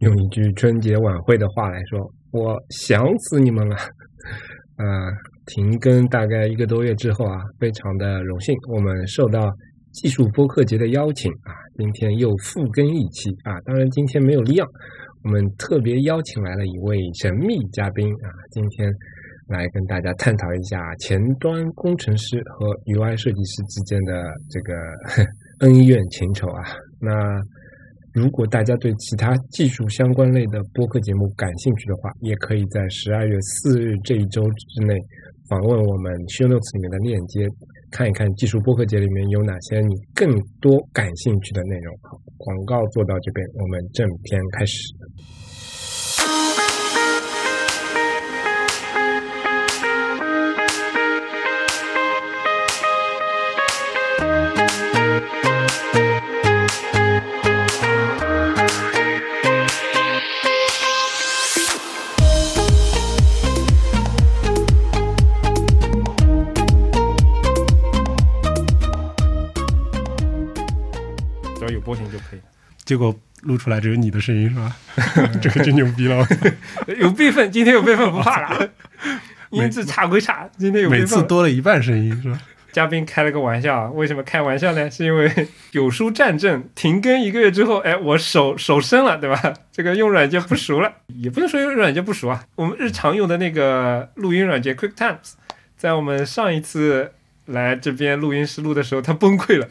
用一句春节晚会的话来说，我想死你们了。啊，停更大概一个多月之后啊，非常的荣幸，我们受到技术播客节的邀请啊，今天又复更一期啊。当然今天没有利昂，我们特别邀请来了一位神秘嘉宾啊，今天来跟大家探讨一下前端工程师和 UI 设计师之间的这个 恩怨情仇啊。那如果大家对其他技术相关类的播客节目感兴趣的话，也可以在十二月四日这一周之内访问我们 Show Notes 里面的链接，看一看技术播客节里面有哪些你更多感兴趣的内容。好，广告做到这边，我们正片开始。结果录出来只有你的声音是吧？这个真牛逼了！有备份，今天有备份不怕了。音质差归差，今天有每次多了一半声音是吧？嘉宾开了个玩笑，为什么开玩笑呢？是因为有书战阵停更一个月之后，哎，我手手生了，对吧？这个用软件不熟了，也不能说用软件不熟啊。我们日常用的那个录音软件 QuickTimes，在我们上一次来这边录音室录的时候，它崩溃了。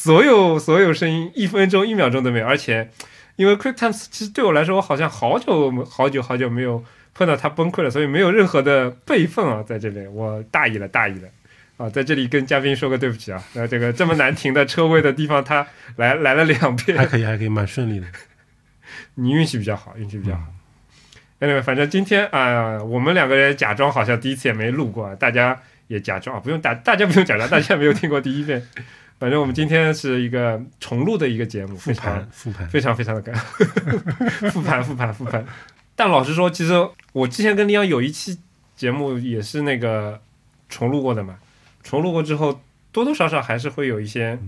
所有所有声音一分钟一秒钟都没有，而且因为 QuickTimes 其实对我来说，我好像好久好久好久没有碰到它崩溃了，所以没有任何的备份啊，在这边我大意了大意了。啊，在这里跟嘉宾说个对不起啊，那这个这么难停的车位的地方，他来来了两遍，还可以还可以蛮顺利的，你运气比较好，运气比较好。anyway，反正今天啊，我们两个人假装好像第一次也没录过，大家也假装啊，不用大大家不用假装，大家没有听过第一遍。反正我们今天是一个重录的一个节目，复盘复盘，非常非常的干，复盘复盘复盘。但老实说，其实我之前跟李阳有一期节目也是那个重录过的嘛，重录过之后多多少少还是会有一些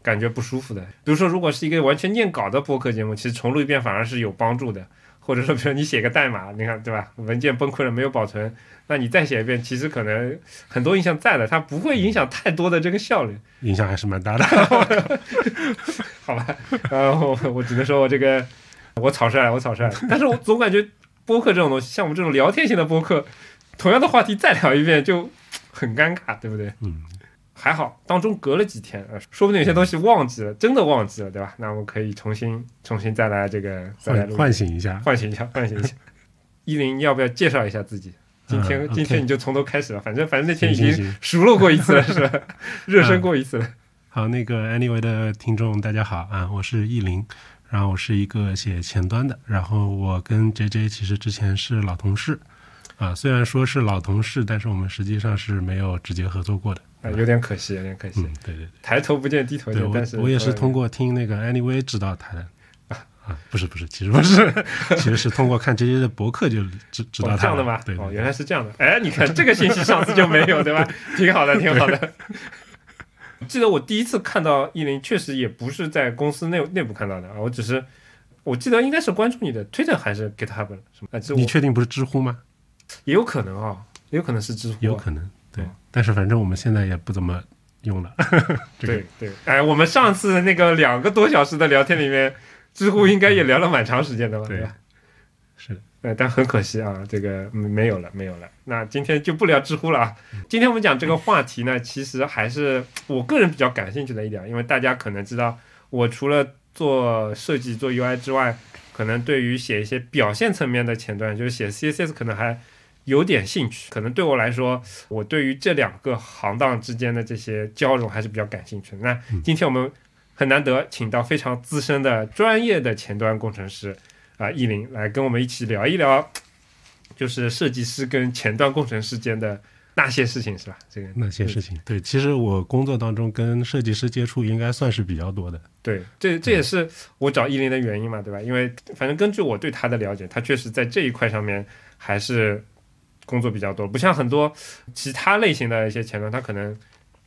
感觉不舒服的。比如说，如果是一个完全念稿的播客节目，其实重录一遍反而是有帮助的。或者说，比如你写个代码，你看对吧？文件崩溃了没有保存，那你再写一遍，其实可能很多影响在的，它不会影响太多的这个效率，影响还是蛮大的。好吧，然后我只能说我这个我草率了，我草率了。但是我总感觉播客这种东西，像我们这种聊天型的播客，同样的话题再聊一遍就很尴尬，对不对？嗯。还好，当中隔了几天，呃，说不定有些东西忘记了，真的忘记了，对吧？那我们可以重新、重新再来这个，再来唤醒一下，唤醒一下，唤醒一下。依林，要不要介绍一下自己？今天，今天你就从头开始了，反正，反正那天已经熟络过一次了，是吧？热身过一次了。好，那个 Anyway 的听众大家好啊，我是依林，然后我是一个写前端的，然后我跟 JJ 其实之前是老同事啊，虽然说是老同事，但是我们实际上是没有直接合作过的。啊，有点可惜，有点可惜。对对对，抬头不见低头见。但是我也是通过听那个 Anyway 知道他的。啊，不是不是，其实不是，其实是通过看这些的博客就知知道他。这样的吗？对，哦，原来是这样的。哎，你看这个信息上次就没有，对吧？挺好的，挺好的。记得我第一次看到依林，确实也不是在公司内内部看到的啊，我只是我记得应该是关注你的 Twitter 还是 GitHub 什么？你确定不是知乎吗？也有可能啊，也有可能是知乎，有可能。对，但是反正我们现在也不怎么用了。对对，哎，我们上次那个两个多小时的聊天里面，知乎应该也聊了蛮长时间的吧？对，是，呃，但很可惜啊，这个没有了，没有了。那今天就不聊知乎了啊。今天我们讲这个话题呢，其实还是我个人比较感兴趣的一点，因为大家可能知道，我除了做设计、做 UI 之外，可能对于写一些表现层面的前端，就是写 CSS，可能还。有点兴趣，可能对我来说，我对于这两个行当之间的这些交融还是比较感兴趣的。那今天我们很难得请到非常资深的专业的前端工程师啊，易林来跟我们一起聊一聊，就是设计师跟前端工程师间的那些事情，是吧？这个那些事情，对，其实我工作当中跟设计师接触应该算是比较多的。对，这这也是我找易林的原因嘛，对吧？因为反正根据我对他的了解，他确实在这一块上面还是。工作比较多，不像很多其他类型的一些前端，他可能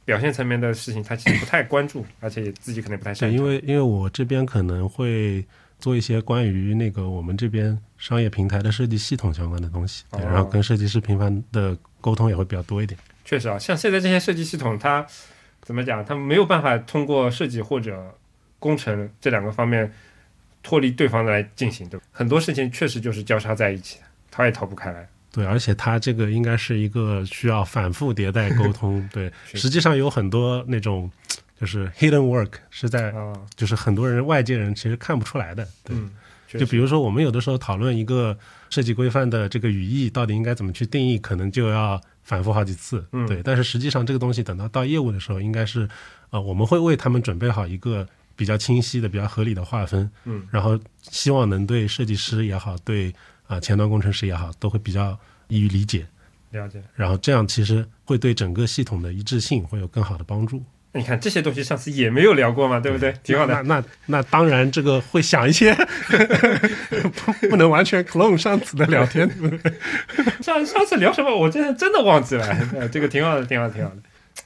表现层面的事情他其实不太关注，而且自己可能不太擅长。因为因为我这边可能会做一些关于那个我们这边商业平台的设计系统相关的东西，对哦然后跟设计师频繁的沟通也会比较多一点。确实啊，像现在这些设计系统，它怎么讲？它没有办法通过设计或者工程这两个方面脱离对方来进行，对吧？很多事情确实就是交叉在一起的，逃也逃不开来。对，而且它这个应该是一个需要反复迭代沟通。对，实际上有很多那种就是 hidden work 是在，啊，就是很多人外界人其实看不出来的。对，嗯，就比如说我们有的时候讨论一个设计规范的这个语义到底应该怎么去定义，可能就要反复好几次。嗯对，但是实际上这个东西等到到业务的时候，应该是呃我们会为他们准备好一个比较清晰的、比较合理的划分。嗯，然后希望能对设计师也好，对啊、前端工程师也好，都会比较易于理解。了解。然后这样其实会对整个系统的一致性会有更好的帮助，你看这些东西上次也没有聊过嘛，对不对？挺好的。那那那当然，这个会想一些不 不能完全 clone 上次的聊天，对不对？上上次聊什么？我真的真的忘记了。呃这个挺好的，挺好的，挺好的。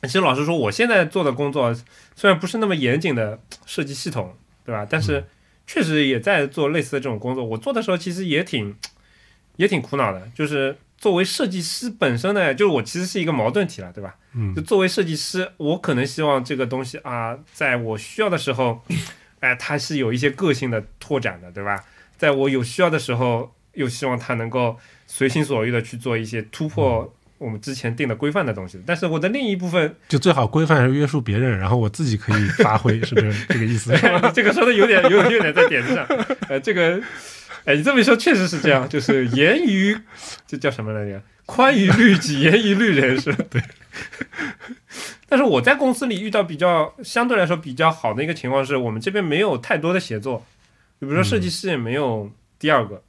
其实老实说，我现在做的工作虽然不是那么严谨的设计系统，对吧？但是确实也在做类似的这种工作。我做的时候其实也挺也挺苦恼的，就是作为设计师本身呢，就是我其实是一个矛盾体了，对吧？嗯就作为设计师，我可能希望这个东西啊，在我需要的时候，哎，它是有一些个性的拓展的，对吧？在我有需要的时候，又希望它能够随心所欲的去做一些突破我们之前定的规范的东西。但是我的另一部分，就最好规范约束别人，然后我自己可以发挥，是不是这个意思？这个说的有点有有点在点子上，呃，这个，哎，你这么一说确实是这样，就是严于这叫什么来着？宽于律己，严于律人，是吧？对。但是我在公司里遇到比较相对来说比较好的一个情况是，我们这边没有太多的协作，就比如说设计师也没有第二个，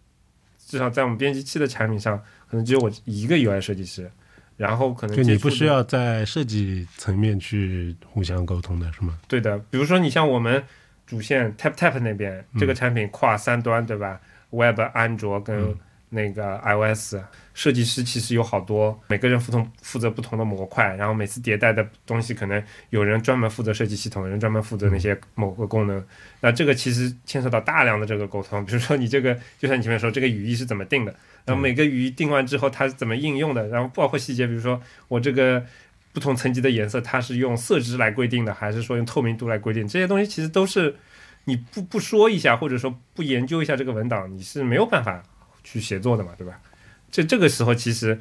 至少在我们编辑器的产品上，可能只有我一个 UI 设计师，然后可能就你不需要在设计层面去互相沟通的是吗？对的，比如说你像我们主线 Tap Tap 那边，这个产品跨三端，对吧？Web、安卓跟嗯那个 iOS，、设计师其实有好多，每个人负同负责不同的模块，然后每次迭代的东西，可能有人专门负责设计系统，有人专门负责那些某个功能。那这个其实牵涉到大量的这个沟通，比如说你这个，就像你前面说，这个语义是怎么定的，然后每个语义定完之后它是怎么应用的，然后包括细节，比如说我这个。不同层级的颜色，它是用色值来规定的，还是说用透明度来规定？这些东西其实都是你不不说一下，或者说不研究一下这个文档，你是没有办法去协作的嘛，对吧？这这个时候其实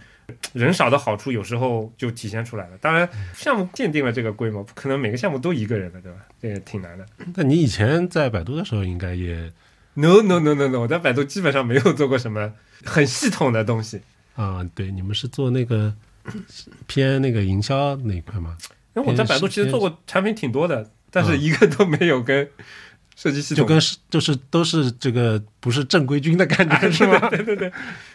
人少的好处有时候就体现出来了。当然，项目鉴定了这个规模，不可能每个项目都一个人的，对吧？这也挺难的。那你以前在百度的时候，应该也 No no no no no，我在百度基本上没有做过什么很系统的东西，啊，对，你们是做那个偏那个营销那一块吗？因为我在百度其实做过产品挺多的，但是一个都没有跟设计系统就跟是就是都是这个不是正规军的感觉是吗？对对对，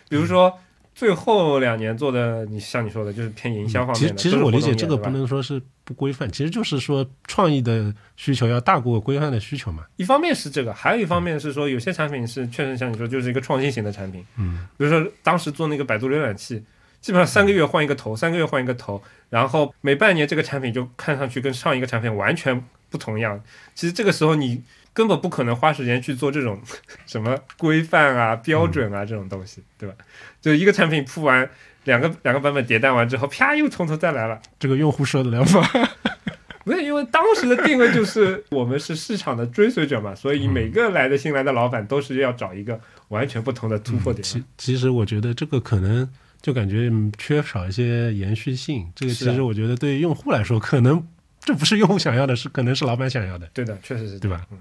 比如说最后两年做的，你像你说的，就是偏营销方其面的。其实我理解这个不能说是不规范，其实就是说创意的需求要大过规范的需求嘛。一方面是这个，还有一方面是说，有些产品是确实像你说，就是一个创新型的产品。嗯，比如说当时做那个百度浏览器，基本上三个月换一个头，三个月换一个头，然后每半年这个产品就看上去跟上一个产品完全不同样。其实这个时候你根本不可能花时间去做这种 什么规范啊、标准啊这种东西，对吧？就一个产品铺完。两个两个版本迭代完之后，啪又从头再来了。这个用户受得了吗？没有，因为当时的定位就是我们是市场的追随者嘛，所以每个来的新来的老板都是要找一个完全不同的突破点。其其实我觉得这个可能就感觉嗯缺少一些延续性。这个其实我觉得对用户来说，可能这不是用户想要的，是可能是老板想要的。对的，确实是对吧？嗯。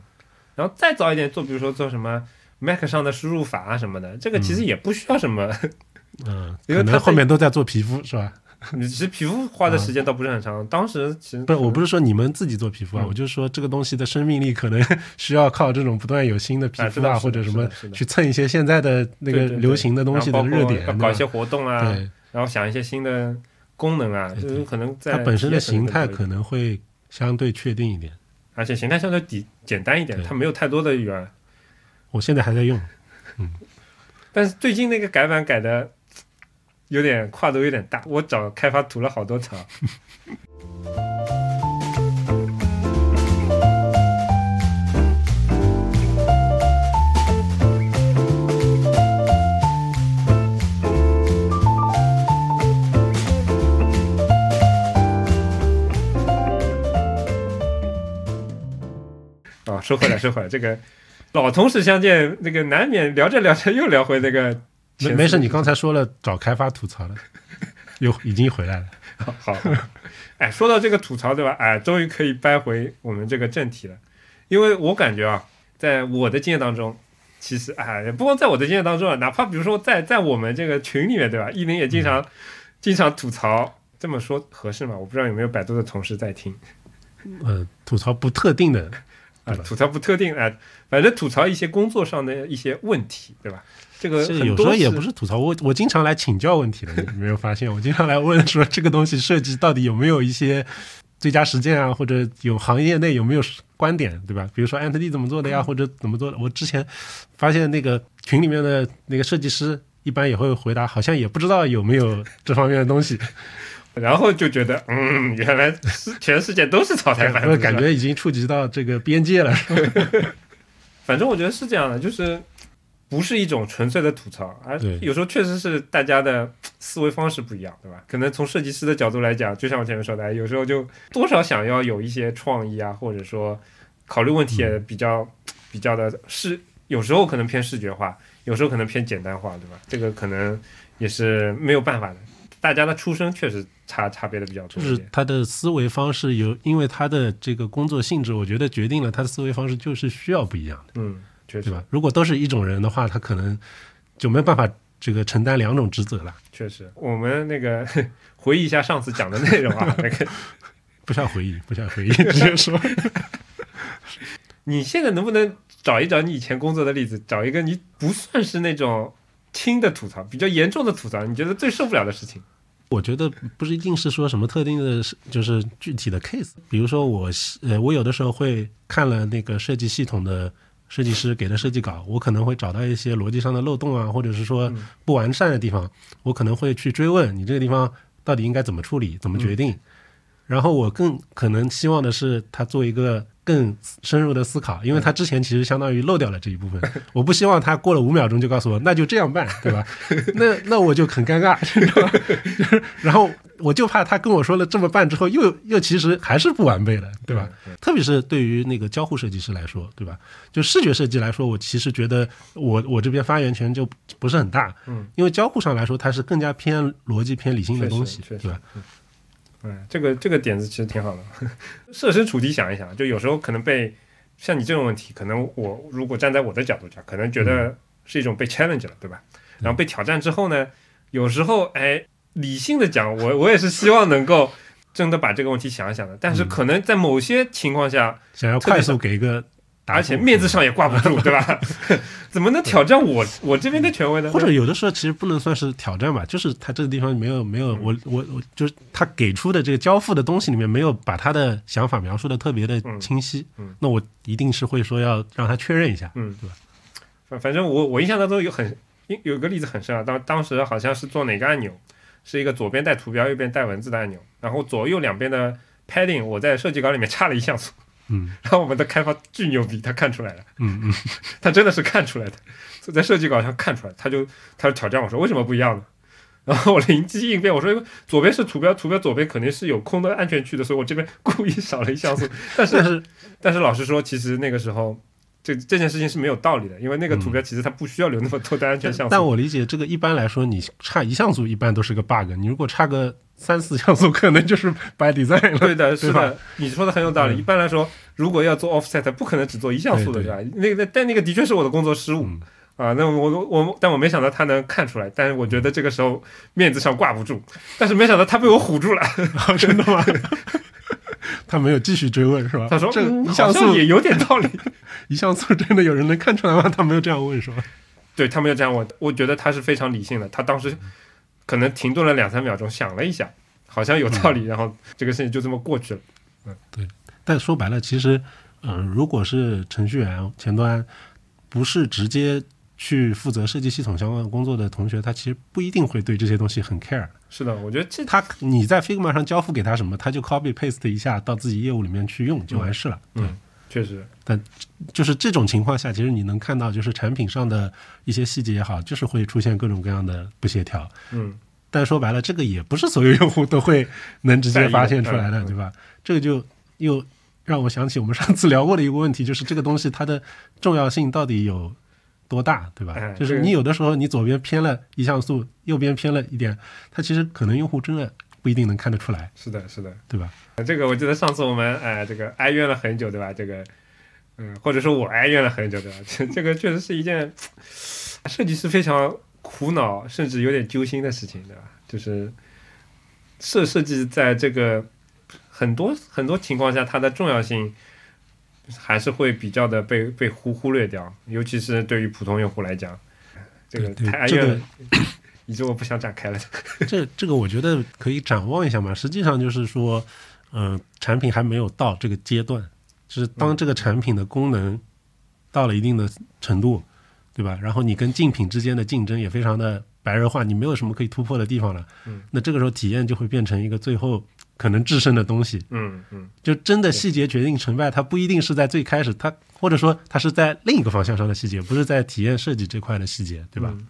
然后再早一点做，比如说做什么 Mac 上的输入法啊什么的，这个其实也不需要什么，嗯，因为它后面都在做皮肤是吧？你 其实皮肤花的时间倒不是很长。当时其实不是，我不是说你们自己做皮肤啊，嗯我就是说这个东西的生命力可能需要靠这种不断有新的皮肤啊，或者什么去蹭一些现在的那个流行的东西的热点，搞一些活动啊，对然后想一些新的功能啊，就是可能在它本身的形态可能会相对确定一点。而且形态相对底简单一点，它没有太多的语言。我现在还在用，但是最近那个改版改的有点跨度有点大，我找开发吐了好多槽。说回来，说回来，这个老同事相见，那个难免聊着聊着又聊回那个。没没事，你刚才说了找开发吐槽了，又 已经回来了。好，好，哎，说到这个吐槽，对吧？哎，终于可以掰回我们这个正题了，因为我感觉啊，在我的经验当中，其实哎，不光在我的经验当中啊，哪怕比如说在在我们这个群里面，对吧？一林也经常、经常吐槽，这么说合适吗？我不知道有没有百度的同事在听呃，吐槽不特定的，啊吐槽不特定哎，反正吐槽一些工作上的一些问题，对吧？这个这很多有时候也不是吐槽，我我经常来请教问题的，你 没有发现？我经常来问说这个东西设计到底有没有一些最佳实践啊，或者有行业内有没有观点，对吧？比如说 Ant D 怎么做的呀，或者怎么做的？我之前发现那个群里面的那个设计师一般也会回答，好像也不知道有没有这方面的东西，然后就觉得，嗯，原来是全世界都是草台班子，感觉已经触及到这个边界了。反正我觉得是这样的，就是不是一种纯粹的吐槽，而有时候确实是大家的思维方式不一样，对吧？可能从设计师的角度来讲，就像我前面说的，哎有时候就多少想要有一些创意啊，或者说考虑问题也比较、比较的视，有时候可能偏视觉化，有时候可能偏简单化，对吧？这个可能也是没有办法的。大家的出身确实差差别的比较多就是，他的思维方式有，因为他的这个工作性质，我觉得决定了他的思维方式就是需要不一样的。嗯，确实对吧？如果都是一种人的话，他可能就没办法这个承担两种职责了。确实。我们那个回忆一下上次讲的内容啊，那个不需要回忆，不需要回忆，直接说。你现在能不能找一找你以前工作的例子，找一个你不算是那种轻的吐槽，比较严重的吐槽，你觉得最受不了的事情？我觉得不是一定是说什么特定的，就是具体的 case。比如说我呃，我有的时候会看了那个设计系统的设计师给的设计稿，我可能会找到一些逻辑上的漏洞啊，或者是说不完善的地方，我可能会去追问你这个地方到底应该怎么处理，怎么决定。然后我更可能希望的是他做一个更深入的思考，因为他之前其实相当于漏掉了这一部分。我不希望他过了五秒钟就告诉我那就这样办，对吧？那那我就很尴尬，你知道吧？就 是然后我就怕他跟我说了这么办之后，又又其实还是不完备的，对吧？特别是对于那个交互设计师来说，对吧？就视觉设计来说，我其实觉得我我这边发言权就不是很大，嗯，因为交互上来说，它是更加偏逻辑、偏理性的东西，对吧？嗯，这个这个点子其实挺好的。设身处地想一想，就有时候可能被像你这种问题，可能我如果站在我的角度讲，可能觉得是一种被 challenge 了，对吧？然后被挑战之后呢，有时候哎，理性的讲，我我也是希望能够真的把这个问题想一想的，但是可能在某些情况下，想要快速给一个而且面子上也挂不住，对吧？怎么能挑战我我这边的权威呢？或者有的时候其实不能算是挑战吧，就是他这个地方没有没有我我我就是他给出的这个交付的东西里面没有把他的想法描述的特别的清晰，嗯嗯那我一定是会说要让他确认一下，嗯，对吧？反反正我我印象当中有很有有个例子很深啊，当当时好像是做哪个按钮，是一个左边带图标，右边带文字的按钮，然后左右两边的 padding 我在设计稿里面 差了一像素，嗯 然后我们的开发巨牛逼，他看出来了，嗯嗯，他真的是看出来的，在设计稿上看出来，他就他就挑战我说为什么不一样呢？然后我灵机应变，我说因为左边是图标，图标左边肯定是有空的安全区的，所以我这边故意少了一像素。但是但是老实说，其实那个时候这这件事情是没有道理的，因为那个图标其实它不需要留那么多的安全像素。但我理解这个一般来说，你差一像素一般都是个 bug，你如果差个三四像素，可能就是 by design 了。对的，是对吧的，你说的很有道理。嗯一般来说，如果要做 offset，不可能只做一像素的，对对吧？那个但那个的确是我的工作失误。嗯啊，那我我我，但我没想到他能看出来，但是我觉得这个时候面子上挂不住，但是没想到他被我唬住了。真的吗？他没有继续追问是吧？他说：“这嗯一像素也有点道理。一像素真的有人能看出来吗？他没有这样问是吧？对他没有这样问，我觉得他是非常理性的。他当时可能停顿了两三秒钟，想了一下，好像有道理，然后这个事情就这么过去了。嗯，对但说白了，其实，嗯、如果是程序员前端，不是直接去负责设计系统相关工作的同学，他其实不一定会对这些东西很 care。是的，我觉得这他你在 Figma 上交付给他什么，他就 copy paste 一下到自己业务里面去用就完事了。对，嗯确实，但就是这种情况下，其实你能看到，就是产品上的一些细节也好，就是会出现各种各样的不协调。嗯，但说白了，这个也不是所有用户都会能直接发现出来的，对吧？这个就又让我想起我们上次聊过的一个问题，就是这个东西它的重要性到底有多大，对吧？哎就是你有的时候你左边偏了一像素，右边偏了一点，它其实可能用户真的不一定能看得出来，是的，是的。对吧？这个我记得上次我们哎、这个哀怨了很久，对吧？这个，嗯，或者说我哀怨了很久，对吧？这这个确实是一件 设计师非常苦恼，甚至有点揪心的事情，对吧？就是设设计在这个很多很多情况下，它的重要性还是会比较的被被忽忽略掉，尤其是对于普通用户来讲，这个太哀怨了，个以致我不想展开了。这这个我觉得可以展望一下嘛。实际上就是说，嗯、产品还没有到这个阶段，就是当这个产品的功能到了一定的程度，对吧？然后你跟竞品之间的竞争也非常的白热化，你没有什么可以突破的地方了。嗯，那这个时候体验就会变成一个最后可能制胜的东西。嗯嗯，就真的细节决定成败，它不一定是在最开始，它或者说它是在另一个方向上的细节，不是在体验设计这块的细节，对吧？嗯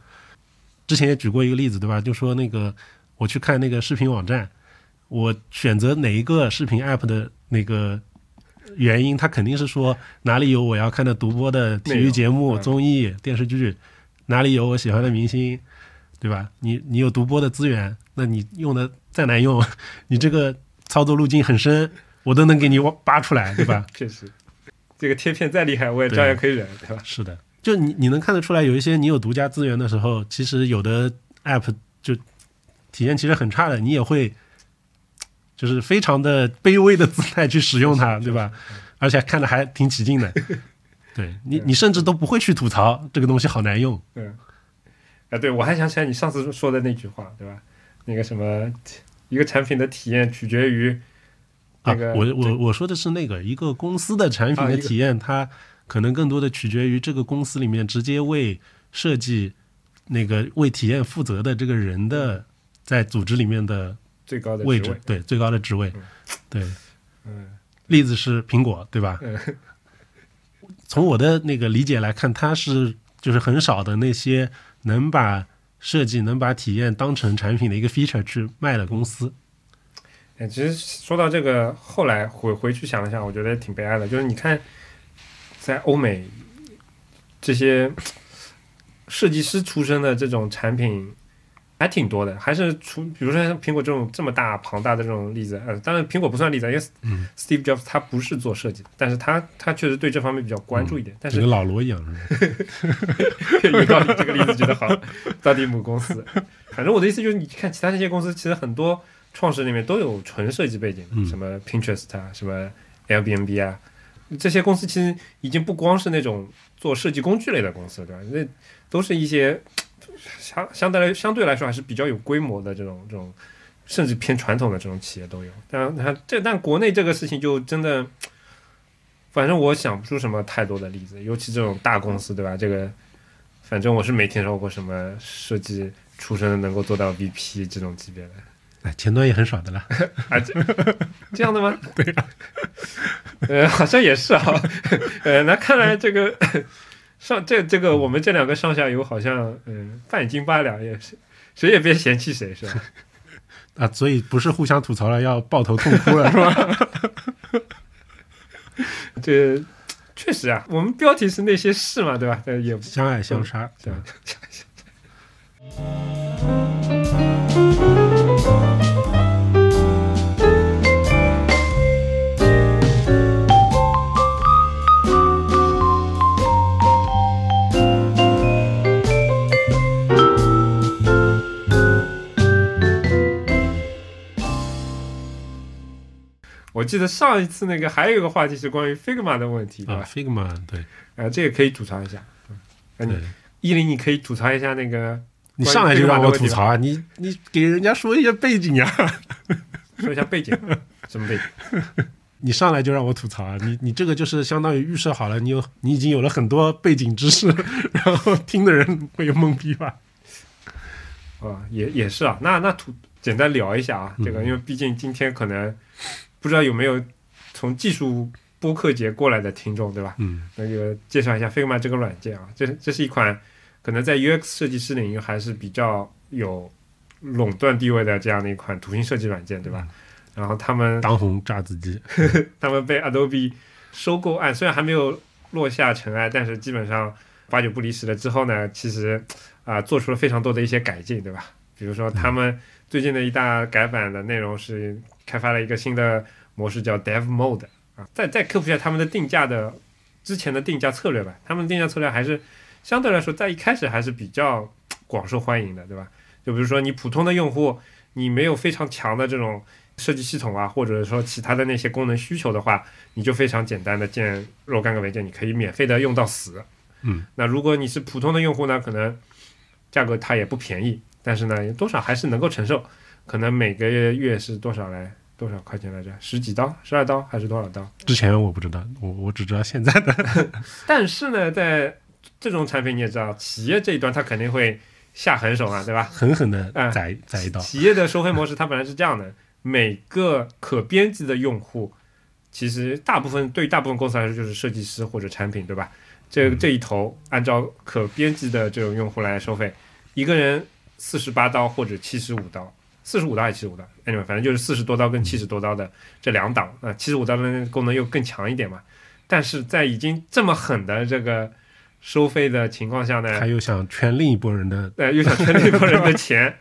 之前也举过一个例子，对吧？就说那个我去看那个视频网站，我选择哪一个视频 app 的那个原因，它肯定是说哪里有我要看的独播的体育节目、综艺、电视剧，哪里有我喜欢的明星，对吧？你你有独播的资源，那你用的再难用，你这个操作路径很深，我都能给你挖扒出来，对吧？确实，这个贴片再厉害，我也照样可以忍，对吧？是的，就你你能看得出来，有一些你有独家资源的时候，其实有的 app 就体验其实很差的，你也会就是非常的卑微的姿态去使用它，对吧？而且看着还挺起劲的。对你，你甚至都不会去吐槽这个东西好难用。嗯，啊，对，我还想起来你上次说的那句话，对吧？那个什么，一个产品的体验取决于那个，啊、我我我说的是那个一个公司的产品的体验，它可能更多的取决于这个公司里面直接为设计那个为体验负责的这个人的在组织里面的最高的位，，置对最高的职位。嗯，对，嗯。例子是苹果，对吧？嗯。从我的那个理解来看，它是就是很少的那些能把设计、能把体验当成产品的一个 feature 去卖的公司。哎，其实说到这个，后来回回去想了想，我觉得挺悲哀的，就是你看，在欧美这些设计师出身的这种产品还挺多的，还是出，比如说像苹果这种这么大庞大的这种例子，呃，当然苹果不算例子，因为嗯 Steve Jobs 他不是做设计的，但是他他确实对这方面比较关注一点，但是老罗一样，是吧？有道理，这个例子举得好，到底母公司。反正我的意思就是，你看其他那些公司，其实很多创始人里面都有纯设计背景什么 Pinterest 啊，什么 Airbnb 啊，这些公司其实已经不光是那种做设计工具类的公司，对吧？那都是一些相相对来相对来说还是比较有规模的这种这种，甚至偏传统的这种企业都有。但它这但国内这个事情就真的。反正我想不出什么太多的例子，尤其这种大公司，对吧？这个，反正我是没听说过什么设计出身的能够做到 VP 这种级别的哎，前端也很少的啦。啊，这 这样的吗？对啊，呃，好像也是啊，呃，那看来这个上这这个我们这两个上下游好像嗯半斤八两，也是谁也别嫌弃谁，是吧？啊，所以不是互相吐槽了，要抱头痛哭了，是吧？这确实啊，我们标题是那些事嘛，对吧？但，也相爱相杀。我记得上一次那个还有一个话题是关于 Figma 的问题，对？，Figma 对啊，这个可以吐槽一下。嗯，那你，依林，你可以吐槽一下那个，你上来就让我吐槽啊！你你给人家说一下背景啊、说一下背景，什么背景？你上来就让我吐槽啊！你你这个就是相当于预设好了，你有你已经有了很多背景知识，然后听的人会有懵逼吧？啊，也也是啊。那那吐简单聊一下啊，这个，嗯因为毕竟今天可能不知道有没有从技术播客节过来的听众，对吧？嗯那个介绍一下 Figma 这个软件啊，这这是一款可能在 UX 设计师领域还是比较有垄断地位的这样的一款图形设计软件，对吧？然后他们当红炸子鸡，他们被 Adobe 收购案虽然还没有落下尘埃，但是基本上八九不离十了之后呢，其实啊、做出了非常多的一些改进，对吧？比如说他们最近的一大改版的内容是开发了一个新的模式叫 Dev Mode 啊，再再科普一下他们的定价的之前的定价策略吧，他们的定价策略还是相对来说在一开始还是比较广受欢迎的，对吧？就比如说你普通的用户，你没有非常强的这种设计系统啊，或者说其他的那些功能需求的话，你就非常简单的建若干个文件，你可以免费的用到死。嗯，那如果你是普通的用户呢，可能价格它也不便宜，但是呢，多少还是能够承受。可能每个月是多少来？多少块钱来着？十几刀、十二刀还是多少刀？之前我不知道，我我只知道现在的。但是呢，在这种产品你也知道，企业这一端他肯定会下狠手啊，对吧？狠狠的哎宰宰一刀。企业的收费模式它本来是这样的，每个可编辑的用户，其实大部分对于大部分公司来说就是设计师或者产品，对吧？这这一头按照可编辑的这种用户来收费，一个人四十八刀或者七十五刀，四十五刀还是七十五刀？anyway，反正就是四十多刀跟七十多刀的这两档啊，七十五刀的那个功能又更强一点嘛。但是在已经这么狠的这个收费的情况下呢，他又想圈另一波人的，呃，又想圈另一波人的钱，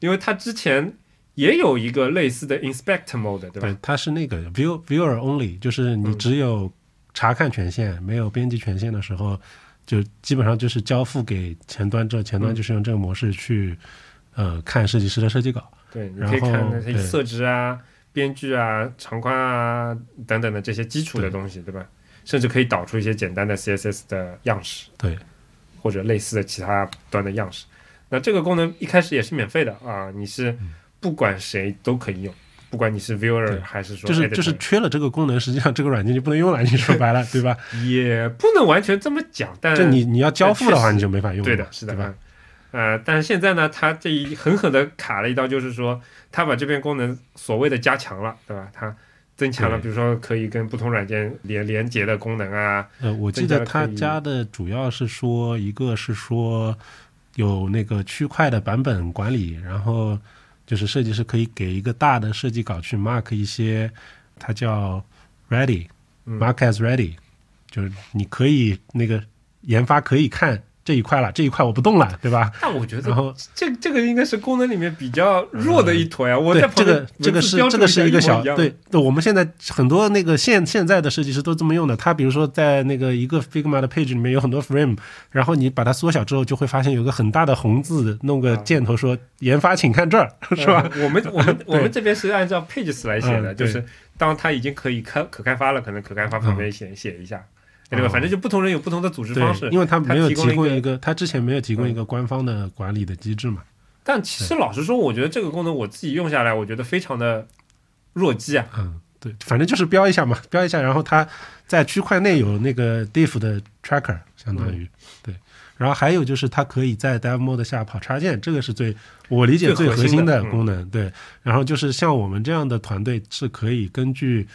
因为他之前也有一个类似的 inspect mode，对吧？对，它是那个 view viewer only，就是你嗯只有查看权限，没有编辑权限的时候，就基本上就是交付给前端，这前端嗯就是用这个模式去、呃看设计师的设计稿。对，你可以看那些色值啊、编剧啊、长宽啊等等的这些基础的东西，对吧？甚至可以导出一些简单的 CSS 的样式，对，或者类似的其他端的样式。那这个功能一开始也是免费的啊，你是不管谁都可以用，不管你是 viewer 还是说就是就是缺了这个功能，实际上这个软件就不能用了。你说白了，对吧？也不能完全这么讲，但就你你要交付的话，你就没法用了，对的，是的，对吧？嗯呃，但是现在呢，它这一狠狠的卡了一刀，就是说它把这边功能所谓的加强了，对吧？它增强了，比如说可以跟不同软件连连接的功能啊，呃，我记得他加的主要是说，一个是说有那个区块的版本管理，然后就是设计师可以给一个大的设计稿去 mark 一些，它叫 ready，mark 嗯 as ready，就是你可以那个研发可以看这一块了，这一块我不动了，对吧？但我觉得然后这这个应该是功能里面比较弱的一坨呀。我在对，这个这个是这个是一个小样对，我们现在很多那个现现在的设计师都这么用的。他比如说在那个一个 Figma 的 page 里面有很多 frame，然后你把它缩小之后，就会发现有个很大的红字，弄个啊箭头说研发请看这儿，是吧？呃我们 我们我们这边是按照 pages 来写的，嗯就是当它已经可以开可开发了，可能可开发旁边写写一下，对吧？哦反正就不同人有不同的组织方式对，。因为他没有提供一个他之前没有提供一个官方的管理的机制嘛。但其实老实说，我觉得这个功能我自己用下来，我觉得非常的弱鸡啊。嗯，对，反正就是标一下嘛，标一下，然后它在区块内有那个 diff 的 tracker，相当于、对。然后还有就是它可以在 dev mode 下跑插件，这个是最我理解最最核心的功能。对，然后就是像我们这样的团队是可以根据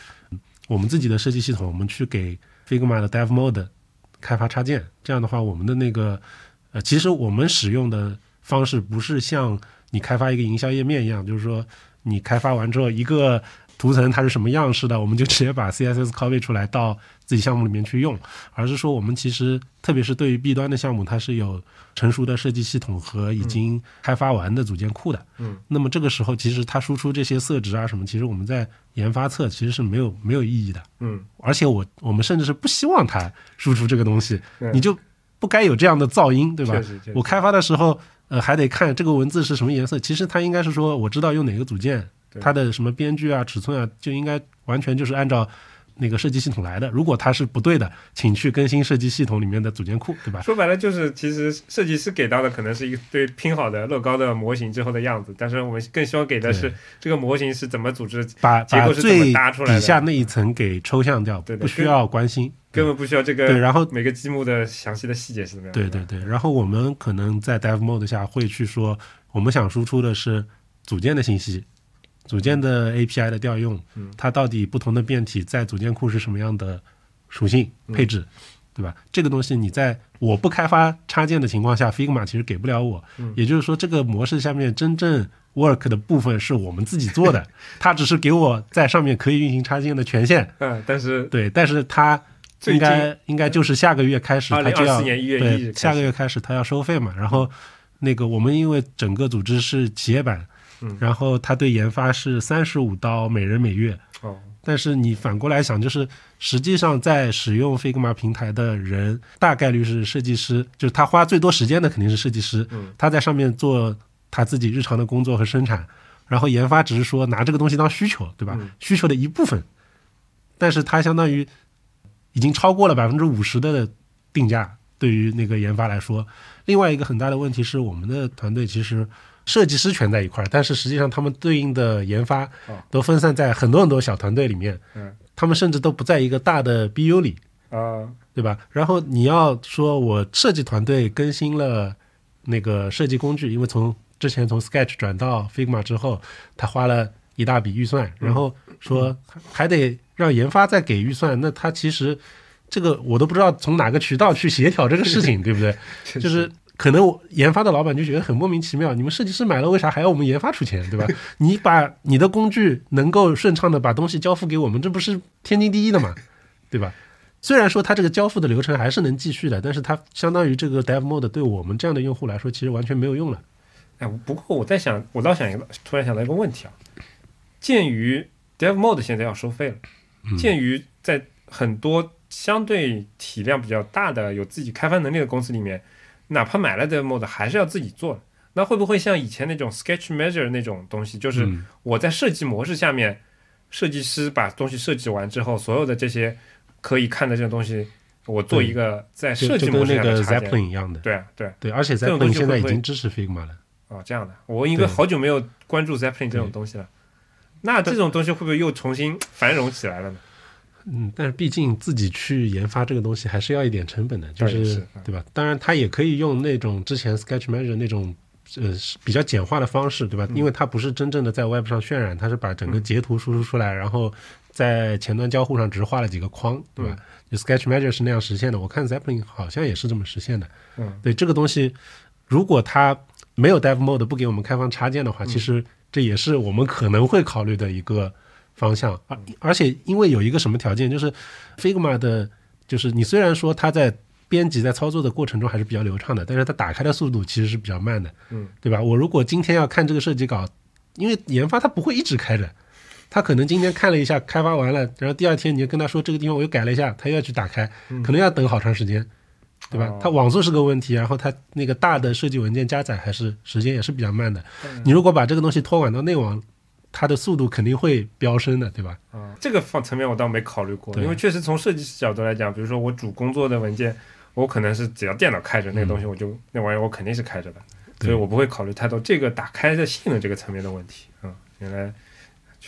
我们自己的设计系统，我们去给 Figma 的 dev mode 开发插件。这样的话，我们的那个呃，其实我们使用的方式不是像你开发一个营销页面一样，就是说你开发完之后一个图层它是什么样式的，我们就直接把 CSS copy 出来到自己项目里面去用，而是说我们其实特别是对于 B 端的项目，它是有成熟的设计系统和已经开发完的组件库的。嗯，那么这个时候其实它输出这些色值啊什么，其实我们在研发侧其实是没有没有意义的。嗯，而且我我们甚至是不希望它输出这个东西，嗯你就不该有这样的噪音，对吧我开发的时候，呃，还得看这个文字是什么颜色。其实它应该是说，我知道用哪个组件，它的什么编剧啊、尺寸啊，就应该完全就是按照那个设计系统来的。如果它是不对的，请去更新设计系统里面的组件库，对吧？说白了就是，其实设计师给到的可能是一堆拼好的乐高的模型之后的样子，但是我们更希望给的是这个模型是怎么组织，把把结构是怎么最搭出来的底下那一层给抽象掉，不需要关心。根本不需要这个对，个然后每个积木的详细的细节是怎么样。对对对，然后我们可能在 Dev Mode 下会去说，我们想输出的是组件的信息，组件的 API 的调用，嗯它到底不同的变体在组件库是什么样的属性嗯配置，对吧？这个东西你在我不开发插件的情况下，Figma 其实给不了我。也就是说，这个模式下面真正 work 的部分是我们自己做的，它只是给我在上面可以运行插件的权限。嗯，但是对，但是它应该应该就是下个月开始，它就要2024年1月1日对下个月开始它要收费嘛。然后那个我们因为整个组织是企业版，嗯然后他对研发是三十五刀每人每月。哦，但是你反过来想，就是实际上在使用 Figma 平台的人，大概率是设计师，就是他花最多时间的肯定是设计师，嗯他在上面做他自己日常的工作和生产，然后研发只是说拿这个东西当需求，对吧？嗯需求的一部分，但是它相当于已经超过了百分之五十的定价，对于那个研发来说。另外一个很大的问题是，我们的团队其实设计师全在一块儿，但是实际上他们对应的研发哦。都分散在很多很多小团队里面，嗯。他们甚至都不在一个大的 BU 里，啊，对吧？然后你要说我设计团队更新了那个设计工具，因为从之前从 Sketch 转到 Figma 之后，他花了一大笔预算，然后说还得让研发再给预算，那他其实这个我都不知道从哪个渠道去协调这个事情，对不对？就是可能我研发的老板就觉得很莫名其妙，你们设计师买了，为啥还要我们研发出钱，对吧？你把你的工具能够顺畅的把东西交付给我们，这不是天经地义的嘛，对吧？虽然说它这个交付的流程还是能继续的，但是它相当于这个 Dev Mode 对我们这样的用户来说，其实完全没有用了。哎，不过我在想，我倒想一个，突然想到一个问题啊。鉴于 Dev Mode 现在要收费了，鉴于在很多相对体量比较大的、有自己开发能力的公司里面，哪怕买了 Dev Mode 还是要自己做的。那会不会像以前那种 Sketch Measure 那种东西，就是嗯我在设计模式下面，设计师把东西设计完之后，所有的这些可以看的这种东西，我做一个在设计模式下的插件。Zeppelin 一样的，对啊，对而且这种东 Zeppelin 现在西会不会已经支持 Figma 了。哦，这样的，我应该好久没有关注 Zeppelin 这种东西了。那这种东西会不会又重新繁荣起来了呢？嗯，但是毕竟自己去研发这个东西还是要一点成本的，就是对吧？当然，它也可以用那种之前 Sketch Measure 那种呃比较简化的方式，对吧？因为它不是真正的在 Web 上渲染，它是把整个截图输出出来，然后在前端交互上只是画了几个框，对吧？就 Sketch Measure 是那样实现的，我看 Zeppelin 好像也是这么实现的。嗯，对这个东西，如果它没有 Dev Mode 不给我们开放插件的话，其实这也是我们可能会考虑的一个方向。而而且因为有一个什么条件，就是 Figma 的，就是你虽然说它在编辑在操作的过程中还是比较流畅的，但是它打开的速度其实是比较慢的，嗯，对吧？我如果今天要看这个设计稿，因为研发它不会一直开着。他可能今天看了一下，开发完了，然后第二天你就跟他说这个地方我又改了一下，他又要去打开，可能要等好长时间，对吧哦？它网速是个问题，然后它那个大的设计文件加载还是时间也是比较慢的。你如果把这个东西托管到内网，它的速度肯定会飙升的，对吧？啊，这个方层面我倒没考虑过，因为确实从设计师角度来讲，比如说我主工作的文件，我可能是只要电脑开着那个东西，我就、那玩意儿我肯定是开着的，所以我不会考虑太多这个打开的性能这个层面的问题。嗯，原来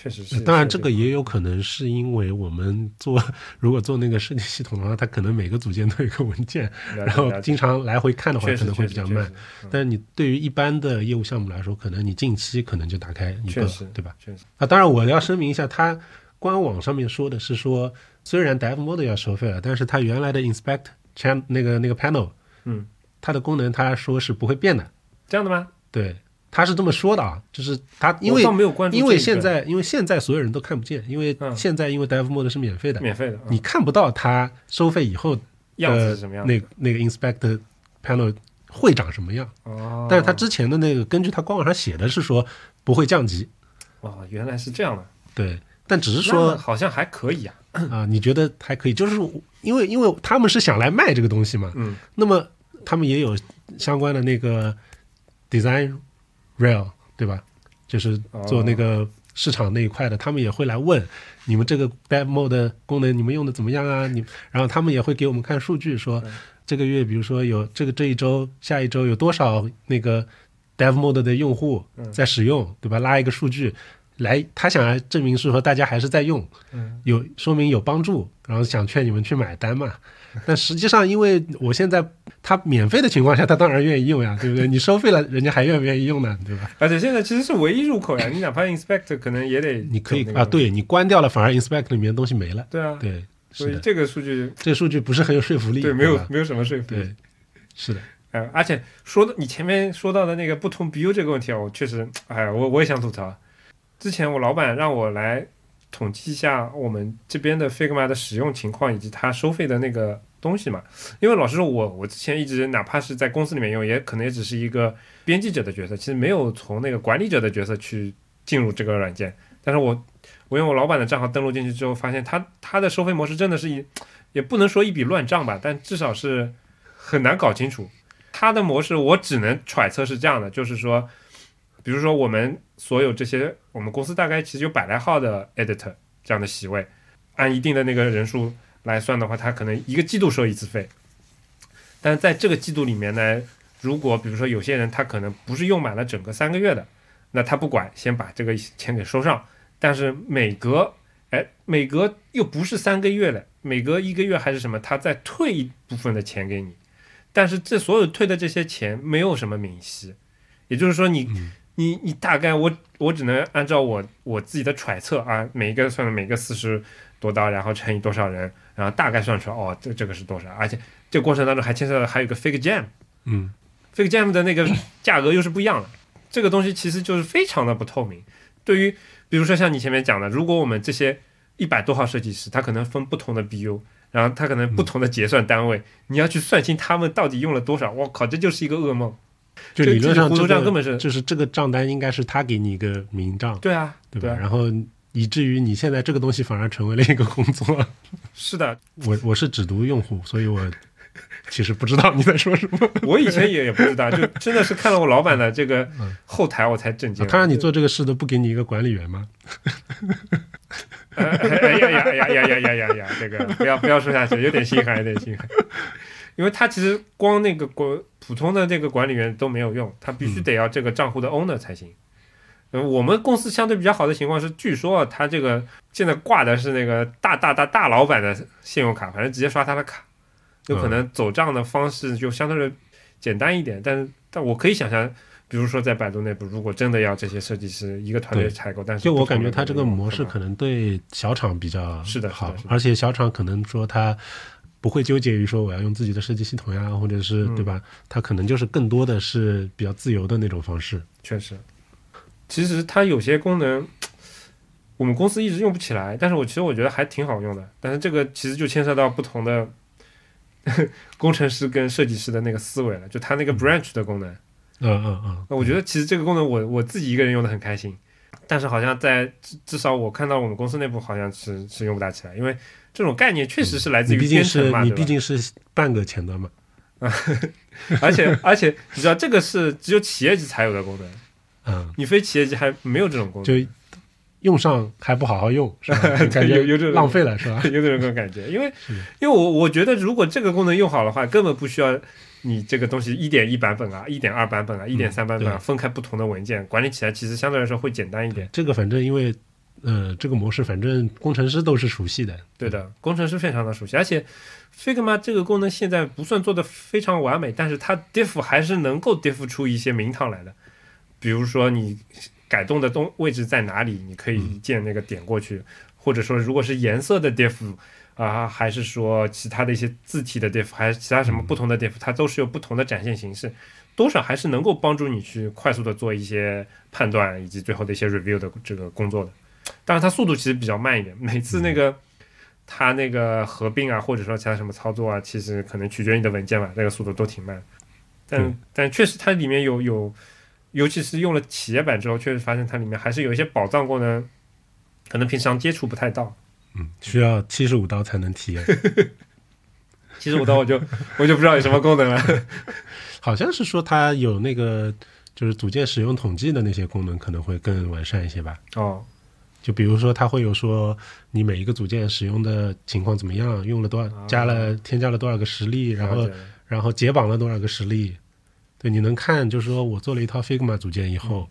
确实是。当然，这个也有可能是因为我们做如果做那个设计系统的话，它可能每个组件都有一个文件，然后经常来回看的话，可能会比较慢。。但是你对于一般的业务项目来说，可能你近期可能就打开一个，对吧？确实，啊，当然我要声明一下，它官网上面说的是说，虽然 Dev Mode 要收费了，但是它原来的 Inspect Chan 那个那个 Panel，嗯，它的功能它说是不会变的。这样的吗？对，他是这么说的啊，就是他因为因为现在因为现在所有人都看不见，因为嗯。现在因为 Dev Mode 是免费的，免费的，嗯。你看不到他收费以后样子的是什么样子？那那个 Inspect Panel 会长什么样。哦，但是他之前的那个，根据他官网上写的是说不会降级，哦，原来是这样的，对，但只是说好像还可以啊。啊，你觉得还可以，就是因为因为他们是想来卖这个东西嘛，嗯，那么他们也有相关的那个 design rail，对吧？就是做那个市场那一块的，他们也会来问你们这个 dev mode 的功能你们用的怎么样啊？你然后他们也会给我们看数据，说嗯这个月比如说有这个这一周、下一周有多少那个 dev mode 的用户嗯在使用，对吧？拉一个数据。来，他想来证明是说大家还是在用，嗯有说明有帮助，然后想劝你们去买单嘛。但实际上，因为我现在他免费的情况下，他当然愿意用呀，对不对？你收费了，人家还愿不愿意用呢？对吧？而且现在其实是唯一入口呀，你哪怕 inspect 可能也得 你可以啊，对你关掉了，反而 inspect 里面的东西没了。对啊，对，所以这个数据这个数据不是很有说服力，对没有没有什么说服力。对，是的，呃，而且说的你前面说到的那个不同 BU 这个问题啊，我确实，哎，我我也想吐槽。之前我老板让我来统计一下我们这边的 Figma 的使用情况以及它收费的那个东西嘛，因为老实说我我之前一直哪怕是在公司里面用，也可能也只是一个编辑者的角色，其实没有从那个管理者的角色去进入这个软件。但是我我用我老板的账号登录进去之后，发现他他的收费模式真的是一，也不能说一笔乱账吧，但至少是很难搞清楚。他的模式我只能揣测是这样的，就是说，比如说我们所有这些，我们公司大概其实有百来号的 editor 这样的席位，按一定的那个人数来算的话，他可能一个季度收一次费。但是在这个季度里面呢，如果比如说有些人他可能不是用满了整个三个月的，那他不管，先把这个钱给收上。但是每隔哎每隔又不是三个月了，每隔一个月还是什么，他再退一部分的钱给你。但是这所有退的这些钱没有什么明细，也就是说你、你你大概我我只能按照我我自己的揣测啊，每一个算每个四十多刀，然后乘以多少人，然后大概算出来哦，这这个是多少，而且这个过程当中还牵涉到还有一个 fake jam。嗯 Fake Jam 的那个价格又是不一样的，这个东西其实就是非常的不透明。对于比如说像你前面讲的，如果我们这些一百多号设计师，他可能分不同的 BU，然后他可能不同的结算单位，你要去算清他们到底用了多少，我靠，这就是一个噩梦。就理论上这这糊涂账根本是就是这个账单应该是他给你一个明账，对啊，对吧？对啊，然后以至于你现在这个东西反而成为了一个工作。是的，我我是只读用户，所以我其实不知道你在说什么。我以前也也不知道，就真的是看了我老板的这个嗯后台，我才震惊了。他让你做这个事都不给你一个管理员吗？哎哎呀呀呀呀呀呀呀呀！这个不要不要说下去，有点心寒，有点心寒。因为他其实光那个管普通的这个管理员都没有用，他必须得要这个账户的 owner 才行。嗯，我们公司相对比较好的情况是，据说啊他这个现在挂的是那个大大大大老板的信用卡，反正直接刷他的卡，有可能走账的方式就相对的简单一点。但是，但我可以想象，比如说在百度内部，如果真的要这些设计师一个团队采购，但是就我感觉他这个模式可能对小厂比较是的好而且小厂可能说他不会纠结于说我要用自己的设计系统呀，或者是嗯对吧？它可能就是更多的是比较自由的那种方式。确实，其实它有些功能，我们公司一直用不起来，但是我其实我觉得还挺好用的。但是这个其实就牵涉到不同的 工程师跟设计师的那个思维了，就它那个 branch 的功能。嗯嗯嗯，那我觉得其实这个功能我我自己一个人用的很开心，但是好像在至至少我看到我们公司内部好像是是用不大起来，因为这种概念确实是来自于毕竟编程嘛，是你对吧毕竟是半个前端嘛。而且而且你知道这个是只有企业级才有的功能，嗯，你非企业级还没有这种功能。就用上还不好好用，是吧？就感觉有有这种浪费了，是吧？有点这种感觉，因为因为我我觉得如果这个功能用好的话，根本不需要你这个东西一点一版本啊、一点二版本啊、一点三版本啊，分开不同的文件，管理起来其实相对来说会简单一点。这个反正因为呃，这个模式反正工程师都是熟悉的。对的，工程师非常的熟悉，而且 Figma 这个功能现在不算做的非常完美，但是它 diff 还是能够 diff 出一些名堂来的。比如说你改动的东位置在哪里，你可以一键那个点过去，或者说如果是颜色的 diff 啊、还是说其他的一些字体的 diff，还是其他什么不同的 diff，它都是有不同的展现形式，多少还是能够帮助你去快速的做一些判断以及最后的一些 review 的这个工作的。当然，它速度其实比较慢一点，每次那个。它那个合并啊，或者说其他什么操作啊，其实可能取决于你的文件吧，那个速度都挺慢。但、嗯但确实它里面有有，尤其是用了企业版之后，确实发现它里面还是有一些宝藏功能，可能平常接触不太到。嗯，需要七十五刀才能体验。七十五刀我就我就不知道有什么功能了。好像是说它有那个就是组件使用统计的那些功能可能会更完善一些吧。哦，就比如说，它会有说你每一个组件使用的情况怎么样，用了多少，加了添加了多少个实例，然后然后解绑了多少个实例。对，你能看，就是说我做了一套 Figma 组件以后，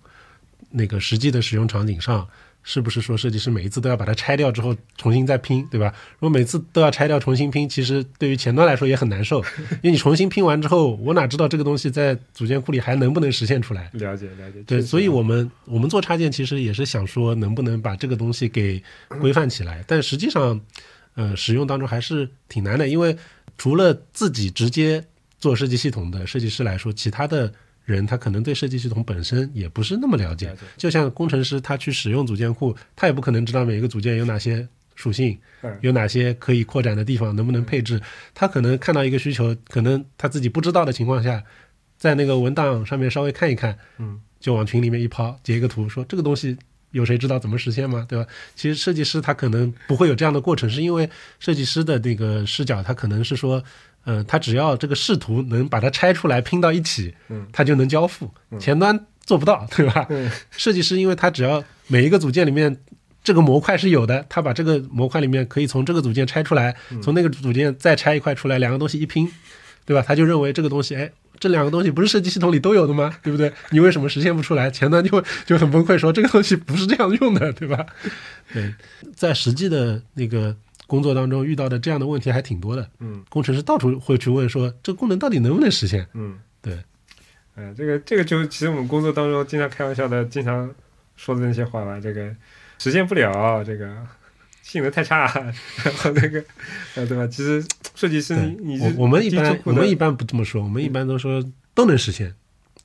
那个实际的使用场景上，是不是说设计师每一次都要把它拆掉之后重新再拼，对吧？如果每次都要拆掉重新拼，其实对于前端来说也很难受，因为你重新拼完之后，我哪知道这个东西在组件库里还能不能实现出来？了解了解。对，所以我们我们做插件其实也是想说，能不能把这个东西给规范起来。但实际上，呃使用当中还是挺难的，因为除了自己直接做设计系统的设计师来说，其他的人他可能对设计系统本身也不是那么了解。就像工程师他去使用组件库，他也不可能知道每一个组件有哪些属性嗯，有哪些可以扩展的地方，能不能配置。他可能看到一个需求，可能他自己不知道的情况下，在那个文档上面稍微看一看，嗯，就往群里面一抛，截一个图，说这个东西有谁知道怎么实现吗？对吧？其实设计师他可能不会有这样的过程，是因为设计师的那个视角，他可能是说，呃，他只要这个视图能把它拆出来拼到一起，嗯，他就能交付。前端做不到，对吧？嗯设计师因为他只要每一个组件里面。这个模块是有的，他把这个模块里面可以从这个组件拆出来，从那个组件再拆一块出来，两个东西一拼，对吧？他就认为这个东西，哎，这两个东西不是设计系统里都有的吗？对不对？你为什么实现不出来？前端就就很崩溃，说这个东西不是这样用的，对吧？对，在实际的那个工作当中遇到的这样的问题还挺多的。嗯工程师到处会去问说，这个功能到底能不能实现？嗯，对，哎，这个这个就其实我们工作当中经常开玩笑的，经常说的那些话吧，这个实现不了，这个性能太差，然后那个呃，对吧？其实设计师你你我我们一般我们一般不这么说，我们一般都说都能实现，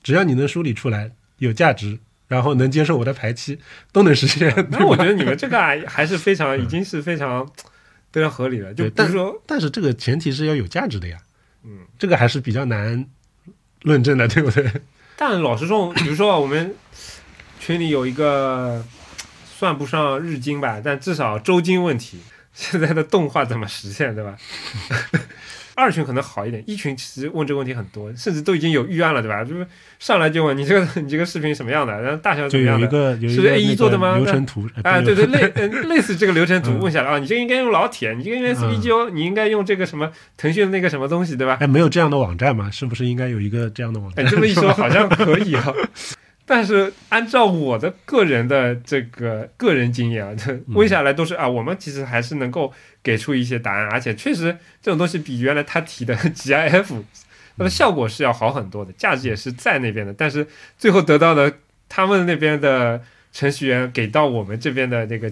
只要你能梳理出来有价值，然后能接受我的排期，都能实现。那我觉得你们 这个啊还是非常已经是非常非常合理的，就对比如说，但是这个前提是要有价值的呀，嗯，这个还是比较难论证的，对不对？但老实说，比如说我们群里有一个算不上日经吧，但至少周经问题，现在的动画怎么实现，对吧？二群可能好一点，一群其实问这个问题很多，甚至都已经有预案了，对吧？就是上来就问你这个 你这个视频什么样的，然后大小怎么样的。是 AE 做的吗流程图啊，对对，对 类呃类似这个流程图嗯问下来啊，你这个应该用老铁，你这个应该 SVGO，、你应该用这个什么腾讯的那个什么东西，对吧？哎，没有这样的网站吗？是不是应该有一个这样的网哎，站？这么一说 好像可以啊。但是按照我的个人的这个个人经验啊，这问下来都是啊，我们其实还是能够给出一些答案，而且确实这种东西比原来他提的 GIF 它的效果是要好很多的，价值也是在那边的。但是最后得到的他们那边的程序员给到我们这边的这个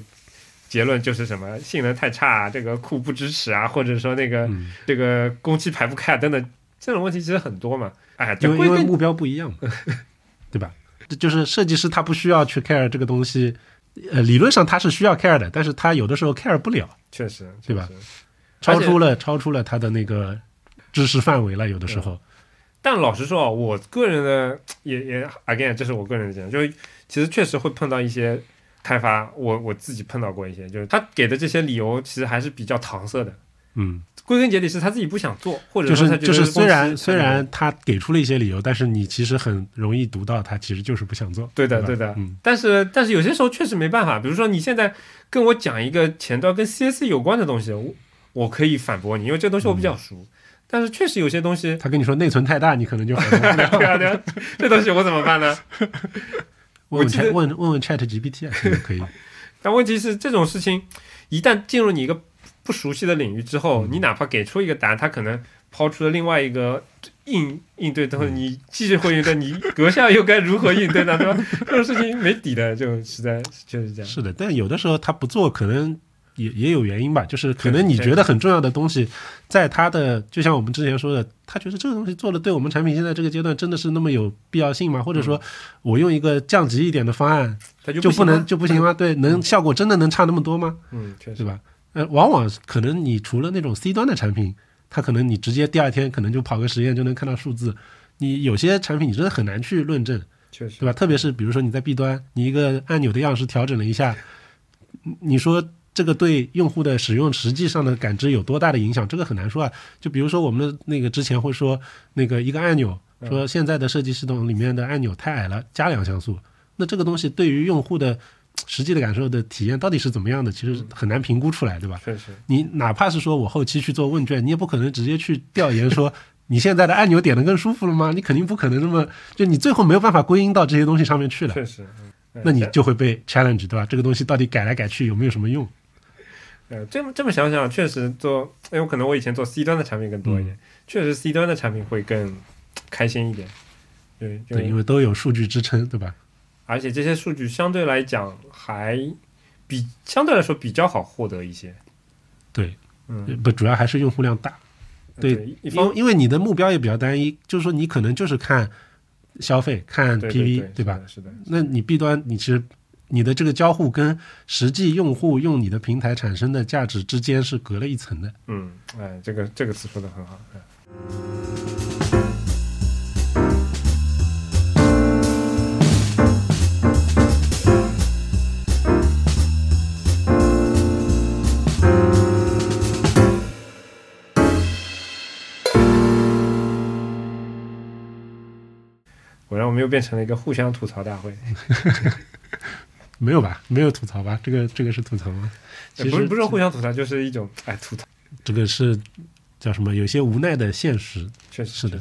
结论就是什么性能太差啊，这个库不支持啊，或者说那个、嗯，这个工期排不开啊等等，这种问题其实很多嘛。哎，因这归根为因为目标不一样 就是设计师他不需要去 care 这个东西，呃，理论上他是需要 care 的，但是他有的时候 care 不了，确实，对吧？超出了超出了他的那个知识范围了，有的时候。但老实说啊，我个人的也也 again，这是我个人的经验，就是其实确实会碰到一些开发，我我自己碰到过一些，就是他给的这些理由其实还是比较搪塞的。嗯，归根结底是他自己不想做，或者就是说他就是，虽然虽然他给出了一些理由，但是你其实很容易读到他其实就是不想做。对的对的嗯但是但是有些时候确实没办法，比如说你现在跟我讲一个前端跟 CSC 有关的东西，我我可以反驳你，因为这东西我比较熟。但是确实有些东西，他跟你说内存太大，你可能就反驳不了。对啊对啊，这东西我怎么办呢？我问问问问 Chat GPT 啊，可以。但问题是，这种事情一旦进入你一个不熟悉的领域之后，你哪怕给出一个答案，他可能抛出了另外一个应应对之后，你继续会应对，你阁下又该如何应对呢？对吧？这种事情没底的，就实在就是这样。是的，但有的时候他不做，可能也也有原因吧。就是可能你觉得很重要的东西，在他的就像我们之前说的，他觉得这个东西做的对我们产品现在这个阶段真的是那么有必要性吗？或者说我用一个降级一点的方案他就就不能就不行吗？对，能效果真的能差那么多吗？嗯，确实对吧？呃，往往可能你除了那种 C 端的产品，它可能你直接第二天可能就跑个实验就能看到数字。你有些产品你真的很难去论证，确实对吧？特别是比如说你在 B 端，你一个按钮的样式调整了一下，你你说这个对用户的使用实际上的感知有多大的影响？这个很难说啊。就比如说我们的那个之前会说那个一个按钮，说现在的设计系统里面的按钮太矮了，加两像素。那这个东西对于用户的实际的感受的体验到底是怎么样的，其实很难评估出来，对吧？确实，你哪怕是说我后期去做问卷，你也不可能直接去调研说你现在的按钮点的更舒服了吗？你肯定不可能这么，就你最后没有办法归因到这些东西上面去了，确实。嗯那你就会被 challenge，对吧？这个东西到底改来改去有没有什么用？呃，这么这么想想，确实做，因为可能我以前做 C 端的产品更多一嗯点，确实 C 端的产品会更开心一点。对，对，因为都有数据支撑，对吧？而且这些数据相对来讲还比相对来说比较好获得一些。对，嗯，不，主要还是用户量大。对，因为你的目标也比较单一，就是说你可能就是看消费、看 PV，对吧？？是的，是的那你 B 端你其实你的这个交互跟实际用户用你的平台产生的价值之间是隔了一层的。嗯，哎，这个这个词说的很好。哎果然，我们又变成了一个互相吐槽大会。没有吧？没有吐槽吧？这个这个是吐槽吗？其实不是不是互相吐槽，就是一种哎吐槽。这个是叫什么？有些无奈的现实。确实是的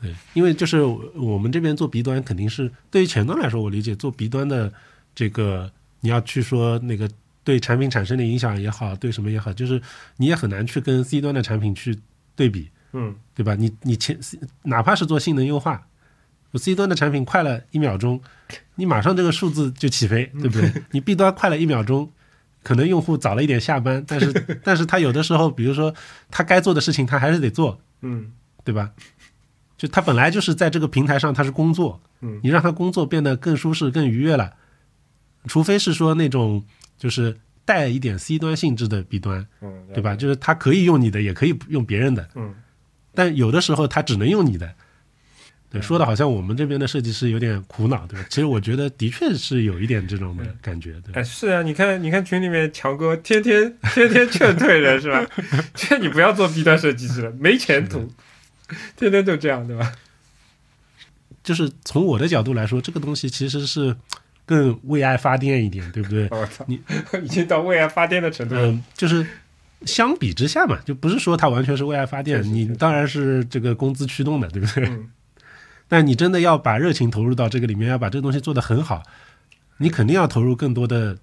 对，因为就是我们这边做 B 端，肯定是对于前端来说，我理解做 B 端的这个，你要去说那个对产品产生的影响也好，对什么也好，就是你也很难去跟 C 端的产品去对比，嗯，对吧？你你前哪怕是做性能优化，我 C 端的产品快了一秒钟，你马上这个数字就起飞，对不对？你 B 端快了一秒钟。可能用户早了一点下班，但是 但是他有的时候，比如说他该做的事情，他还是得做，嗯对吧？就他本来就是在这个平台上，他是工作，嗯你让他工作变得更舒适、更愉悦了，除非是说那种就是带一点 C 端性质的 B 端，嗯，对吧？就是他可以用你的，也可以用别人的，嗯，但有的时候他只能用你的。对，嗯说的好像我们这边的设计师有点苦恼，对吧？其实我觉得的确是有一点这种的感觉，对哎，是啊，你看，你看群里面强哥天天天天劝退人是吧？劝你不要做 B 端设计师了，没前途，天天就这样，对吧？就是从我的角度来说，这个东西其实是更为爱发电一点，对不对？我操，你已经到为爱发电的程度了。嗯，就是相比之下嘛，就不是说它完全是为爱发电，你当然是这个工资驱动的，对不对？嗯但你真的要把热情投入到这个里面，要把这个东西做得很好，你肯定要投入更多的，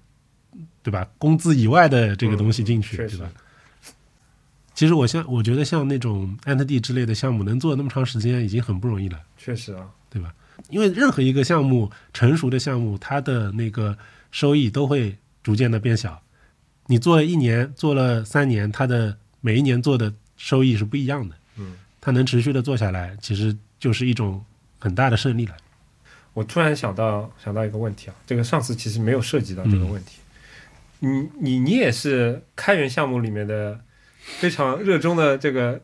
对吧？工资以外的这个东西进去，嗯对吧？其实我像我觉得像那种 Entity 之类的项目，能做那么长时间已经很不容易了。确实啊，对吧？因为任何一个项目成熟的项目，它的那个收益都会逐渐的变小。你做了一年，做了三年，它的每一年做的收益是不一样的。嗯，它能持续的做下来，其实就是一种很大的胜利了。我突然想到想到一个问题啊，这个上次其实没有涉及到这个问题。你你你也是开源项目里面的非常热衷的这个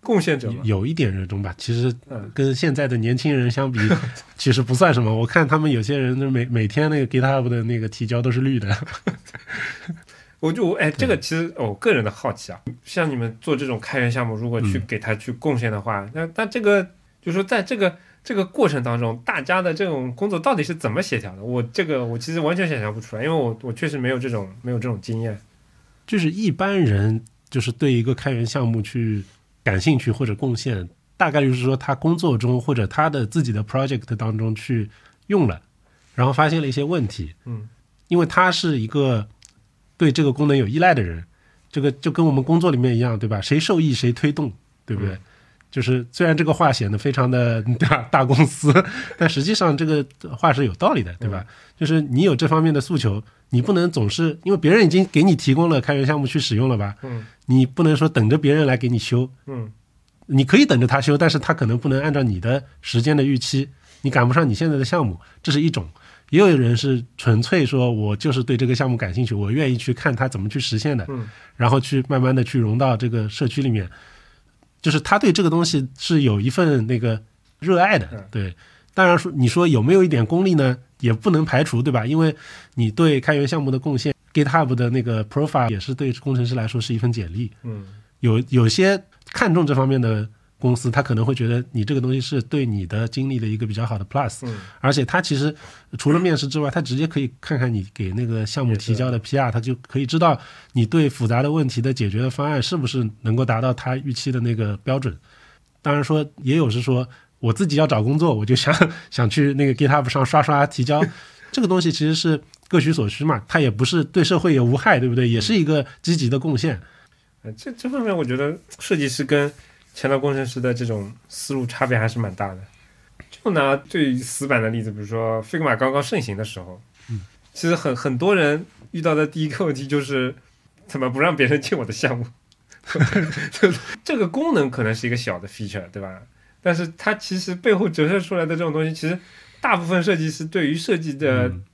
贡献者吗？有一点热衷吧，其实嗯跟现在的年轻人相比，其实不算什么。我看他们有些人每每天那个 GitHub 的那个提交都是绿的。我就哎，这个其实我个人的好奇啊，像你们做这种开源项目，如果去嗯给他去贡献的话，那那这个就是说在这个这个过程当中，大家的这种工作到底是怎么协调的？我这个我其实完全想象不出来，因为我我确实没有这种没有这种经验。就是一般人就是对一个开源项目去感兴趣或者贡献，大概就是说他工作中或者他的自己的 project 当中去用了，然后发现了一些问题，嗯因为他是一个对这个功能有依赖的人，这个就跟我们工作里面一样，对吧？谁受益谁推动，对不对？嗯就是虽然这个话显得非常的 大大公司，但实际上这个话是有道理的，对吧？就是你有这方面的诉求，你不能总是因为别人已经给你提供了开源项目去使用了吧？嗯你不能说等着别人来给你修，嗯你可以等着他修，但是他可能不能按照你的时间的预期，你赶不上你现在的项目，这是一种。也有人是纯粹说我就是对这个项目感兴趣，我愿意去看他怎么去实现的，嗯然后去慢慢的去融到这个社区里面，就是他对这个东西是有一份那个热爱的嗯，对。当然说你说有没有一点功利呢，也不能排除，对吧？因为你对开源项目的贡献，GitHub 的那个 profile 也是对工程师来说是一份简历。嗯有有些看重这方面的公司，他可能会觉得你这个东西是对你的经历的一个比较好的 plus，嗯而且他其实除了面试之外，他直接可以看看你给那个项目提交的 PR，他就可以知道你对复杂的问题的解决的方案是不是能够达到他预期的那个标准。当然说，也有是说我自己要找工作，我就想想去那个 GitHub 上刷刷提交，这个东西其实是各取所需嘛，它也不是对社会也无害，对不对？也是一个积极的贡献。呃这这方面我觉得设计师跟前端工程师的这种思路差别还是蛮大的。就拿最死板的例子，比如说 Figma 刚刚盛行的时候，嗯，其实很很多人遇到的第一个问题就是怎么不让别人进我的项目？这个功能可能是一个小的 feature，对吧？但是它其实背后折射出来的这种东西，其实大部分设计师对于设计的嗯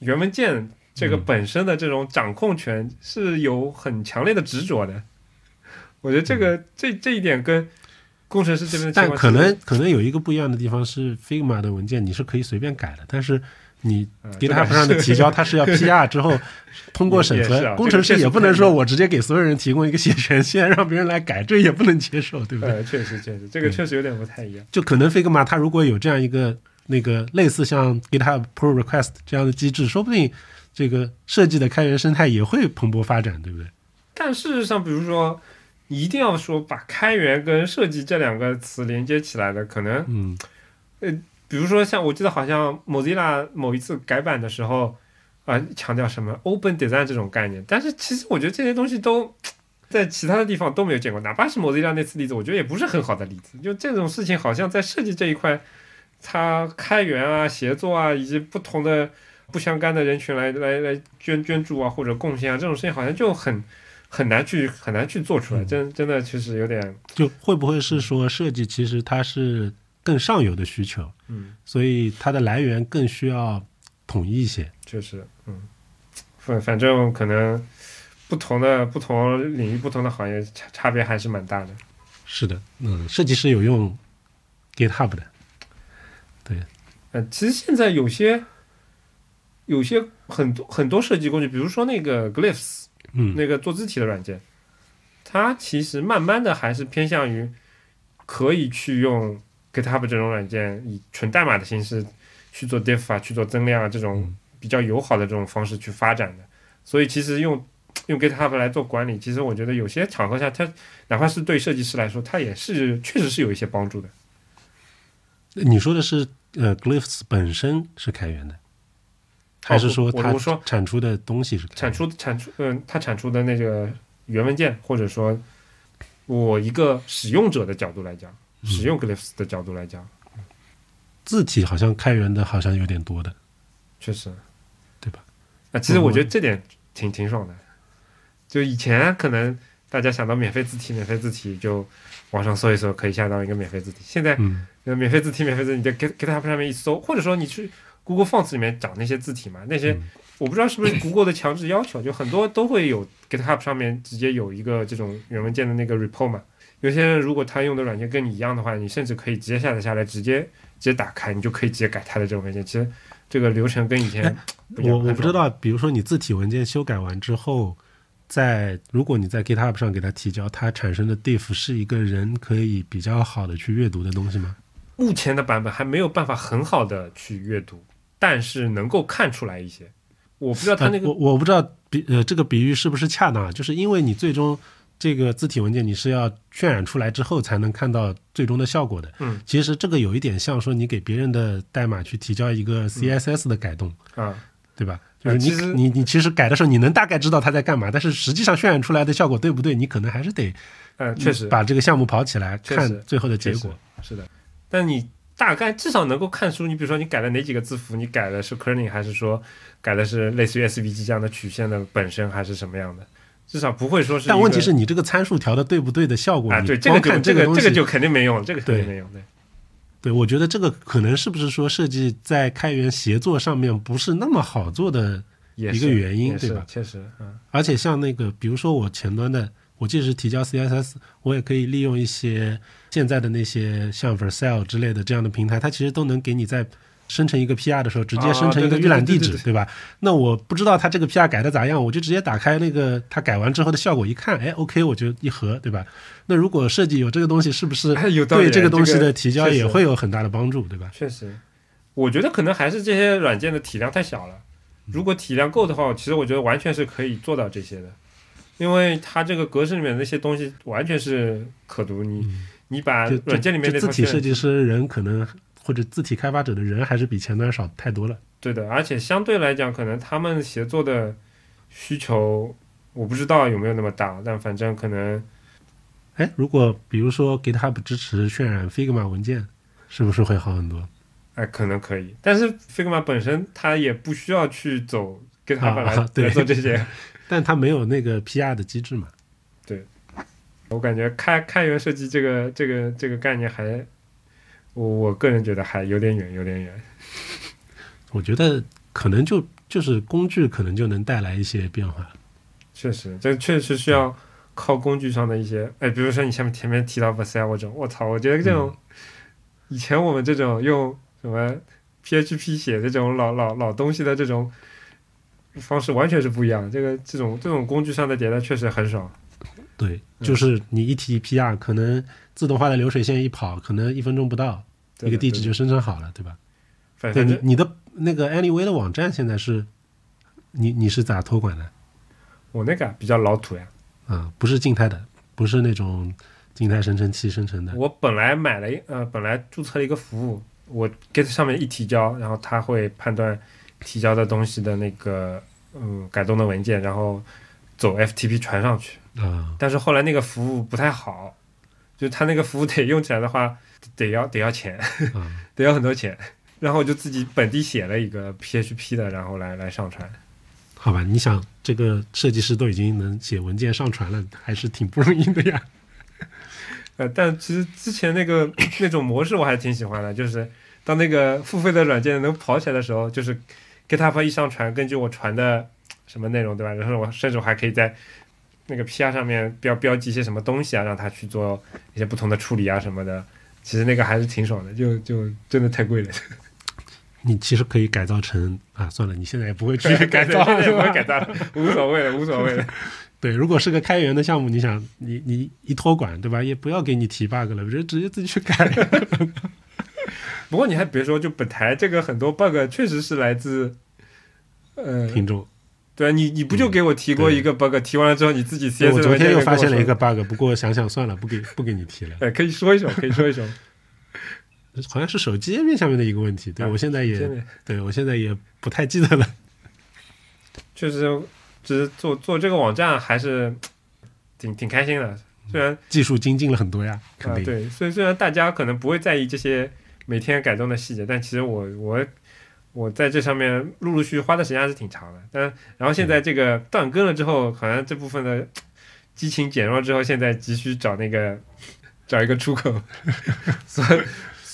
原文件这个本身的这种掌控权是有很强烈的执着的。我觉得这个、这这一点跟工程师这边的但可能可能有一个不一样的地方是，Figma 的文件你是可以随便改的，但是你 GitHub 上的提交，它是要 PR 之后通过审核，工程师也不能说我直接给所有人提供一个写权限，让别人来改，这也不能接受，对不对？呃，确实确实，这个确实有点不太一样。就可能 Figma 它如果有这样一个那个类似像 GitHub Pull Request 这样的机制，说不定这个设计的开源生态也会蓬勃发展，对不对？但事实上，比如说，你一定要说把开源跟设计这两个词连接起来的，可能嗯比如说像我记得好像 Mozilla 某一次改版的时候，啊、强调什么 Open Design 这种概念，但是其实我觉得这些东西都在其他的地方都没有见过，哪怕是 Mozilla 那次例子，我觉得也不是很好的例子。就这种事情，好像在设计这一块，它开源啊、协作啊，以及不同的不相干的人群来来来捐捐助啊或者贡献啊，这种事情好像就很很难去很难去做出来，嗯真真的其实有点就会不会是说设计其实它是更上游的需求，嗯。所以它的来源更需要统一一些。确实，嗯，反反正可能不同的不同领域、不同的行业差差别还是蛮大的。是的，嗯，设计师有用 GitHub 的，对呃，其实现在有些有些很多很多设计工具，比如说那个 Glyphs 嗯那个做字体的软件，它其实慢慢的还是偏向于可以去用 GitHub 这种软件以纯代码的形式去做 diff 啊、去做增量啊这种嗯比较友好的这种方式去发展的。所以其实用用 GitHub 来做管理，其实我觉得有些场合下，它哪怕是对设计师来说，它也是确实是有一些帮助的。你说的是呃 Glyphs 本身是开源的，还是说它说产出的东西是产源出产出，嗯、它产出的那个原文件，或者说我一个使用者的角度来讲，嗯使用 Glyphs 的角度来讲，字体好像开源的好像有点多的，确实，对吧？啊，其实我觉得这点挺挺爽的。就以前可能大家想到免费字体，免费字体就网上搜一搜，可以下到一个免费字体。现在免费字体，免费字体，你在 Git GitHub 上面一搜，或者说你去 Google Fonts 里面找那些字体嘛，那些、嗯我不知道是不是 Google 的强制要求，就很多都会有 GitHub 上面直接有一个这种原文件的那个 repo 嘛。有些人如果他用的软件跟你一样的话，你甚至可以直接下载下来，直接直接打开，你就可以直接改它的这种文件。其实这个流程跟以前。我我不知道，比如说你字体文件修改完之后，在如果你在 GitHub 上给它提交，它产生的 diff 是一个人可以比较好的去阅读的东西吗？目前的版本还没有办法很好的去阅读，但是能够看出来一些。我不知道他那个呃我我不知道比呃这个比喻是不是恰当啊，就是因为你最终这个字体文件你是要渲染出来之后才能看到最终的效果的。嗯，其实这个有一点像说你给别人的代码去提交一个 CSS 的改动，啊，对吧？就是你呃你你其实改的时候，你能大概知道他在干嘛，但是实际上渲染出来的效果对不对，你可能还是得嗯，确实把这个项目跑起来，看最后的结果。是的，但你大概至少能够看出，你比如说你改了哪几个字符，你改的是 kerning 还是说改的是类似于 SVG 这样的曲线的本身，还是什么样的？至少不会说是。但问题是你这个参数调的对不对的效果，啊，你对，这个这个，这个就肯定没用，这个肯定没用。对，对我觉得这个可能是不是说设计在开源协作上面不是那么好做的，一个原因对吧确实，嗯而且像那个比如说我前端的，我即使提交 CSS，我也可以利用一些现在的那些像 Vercel 之类的这样的平台，它其实都能给你在生成一个 PR 的时候，直接生成一个预览地址，对吧？那我不知道它这个 PR 改的咋样，我就直接打开那个它改完之后的效果一看，哎，OK，我就一核，对吧？那如果设计有这个东西，是不是 对这个东西的提交也会有很大的帮助，对吧？确实，我觉得可能还是这些软件的体量太小了。如果体量够的话，其实我觉得完全是可以做到这些的，因为它这个格式里面那些东西完全是可读。你、你把软件里面就那套渲染字体设计师人可能或者字体开发者的人还是比前端少太多了。对的，而且相对来讲，可能他们协作的需求，我不知道有没有那么大，但反正可能哎，如果比如说 GitHub 支持渲染 Figma 文件，是不是会好很多？哎可能可以，但是 Figma 本身它也不需要去走 GitHub 来、啊对来做这些。但它没有那个 PR 的机制嘛。对我感觉开开源设计这个这个这个概念还，我我个人觉得还有点远，有点远。我觉得可能就就是工具可能就能带来一些变化。确实，这确实需要靠工具上的一些，哎，比如说你前面前面提到 Vercel 这种，我操，我觉得这种、以前我们这种用什么 PHP 写的这种老老老东西的这种方式完全是不一样。这个这种这种工具上的迭代确实很少。对，就是你一提 PR，可能自动化的流水线一跑，可能一分钟不到，一个地址就生成好了，对吧？反正对你你的那个 Anyway 的网站现在是，你你是咋托管的？我那个比较老土呀。啊、不是静态的，不是那种静态生成器生成的。我本来买了一呃，本来注册了一个服务，我 Git 上面一提交，然后它会判断提交的东西的那个嗯改动的文件，然后走 FTP 传上去。啊、但是后来那个服务不太好，就他那个服务得用起来的话，得要得要钱，啊，得要很多钱。然后我就自己本地写了一个 PHP 的，然后来来上传。好吧，你想这个设计师都已经能写文件上传了，还是挺不容易的呀。呃，但其实之前那个那种模式我还挺喜欢的，就是当那个付费的软件能跑起来的时候，就是 GitHub 一上传，根据我传的什么内容，对吧？然后我甚至我还可以在那个 PR 上面标标记一些什么东西啊，让它去做一些不同的处理啊什么的。其实那个还是挺爽的，就就真的太贵了。你其实可以改造成啊，算了，你现在也不会去 改造也不会改造了，无所谓了，无所谓了。对，如果是个开源的项目，你想你你一托管对吧，也不要给你提 bug 了，直接直接自己去改。不过你还别说，就本台这个很多 bug 确实是来自，呃，听众，对啊，你你不就给我提过一个 bug，、提完了之后你自己 CSS 我昨天又发现了一个 bug，不过想想算了，不给不给你提了。哎，可以说一说，可以说一说。好像是手机页面下面的一个问题，对啊我现在也对我现在也不太记得了。确实，只是做做这个网站还是 挺挺开心的。虽然技术精进了很多呀，肯啊，定。对，虽虽然大家可能不会在意这些每天改动的细节，但其实我我我在这上面陆陆续续花的时间还是挺长的。但然后现在这个断更了之后，好像这部分的激情减弱之后，现在急需找那个找一个出口，所以。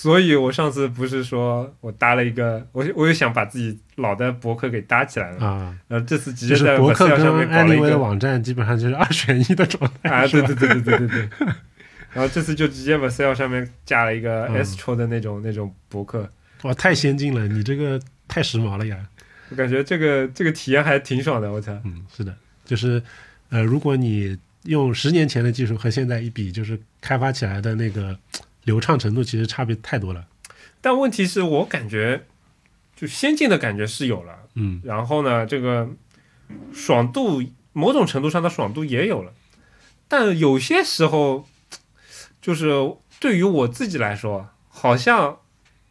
所以我上次不是说我搭了一个，我我又想把自己老的博客给搭起来了，啊，然后这次直就接在是博客跟上面搞了一个网站基本上就是二选一的状态啊，对对对对对对对。然后这次就直接 Vercel 上面加了一个嗯 Astro 的那种、那种博客，哇，太先进了，你这个太时髦了呀。我感觉这个这个体验还挺爽的，我操！嗯，是的，就是呃，如果你用十年前的技术和现在一比，就是开发起来的那个流畅程度，其实差别太多了。但问题是我感觉就先进的感觉是有了，嗯然后呢，这个爽度某种程度上的爽度也有了，但有些时候就是对于我自己来说，好像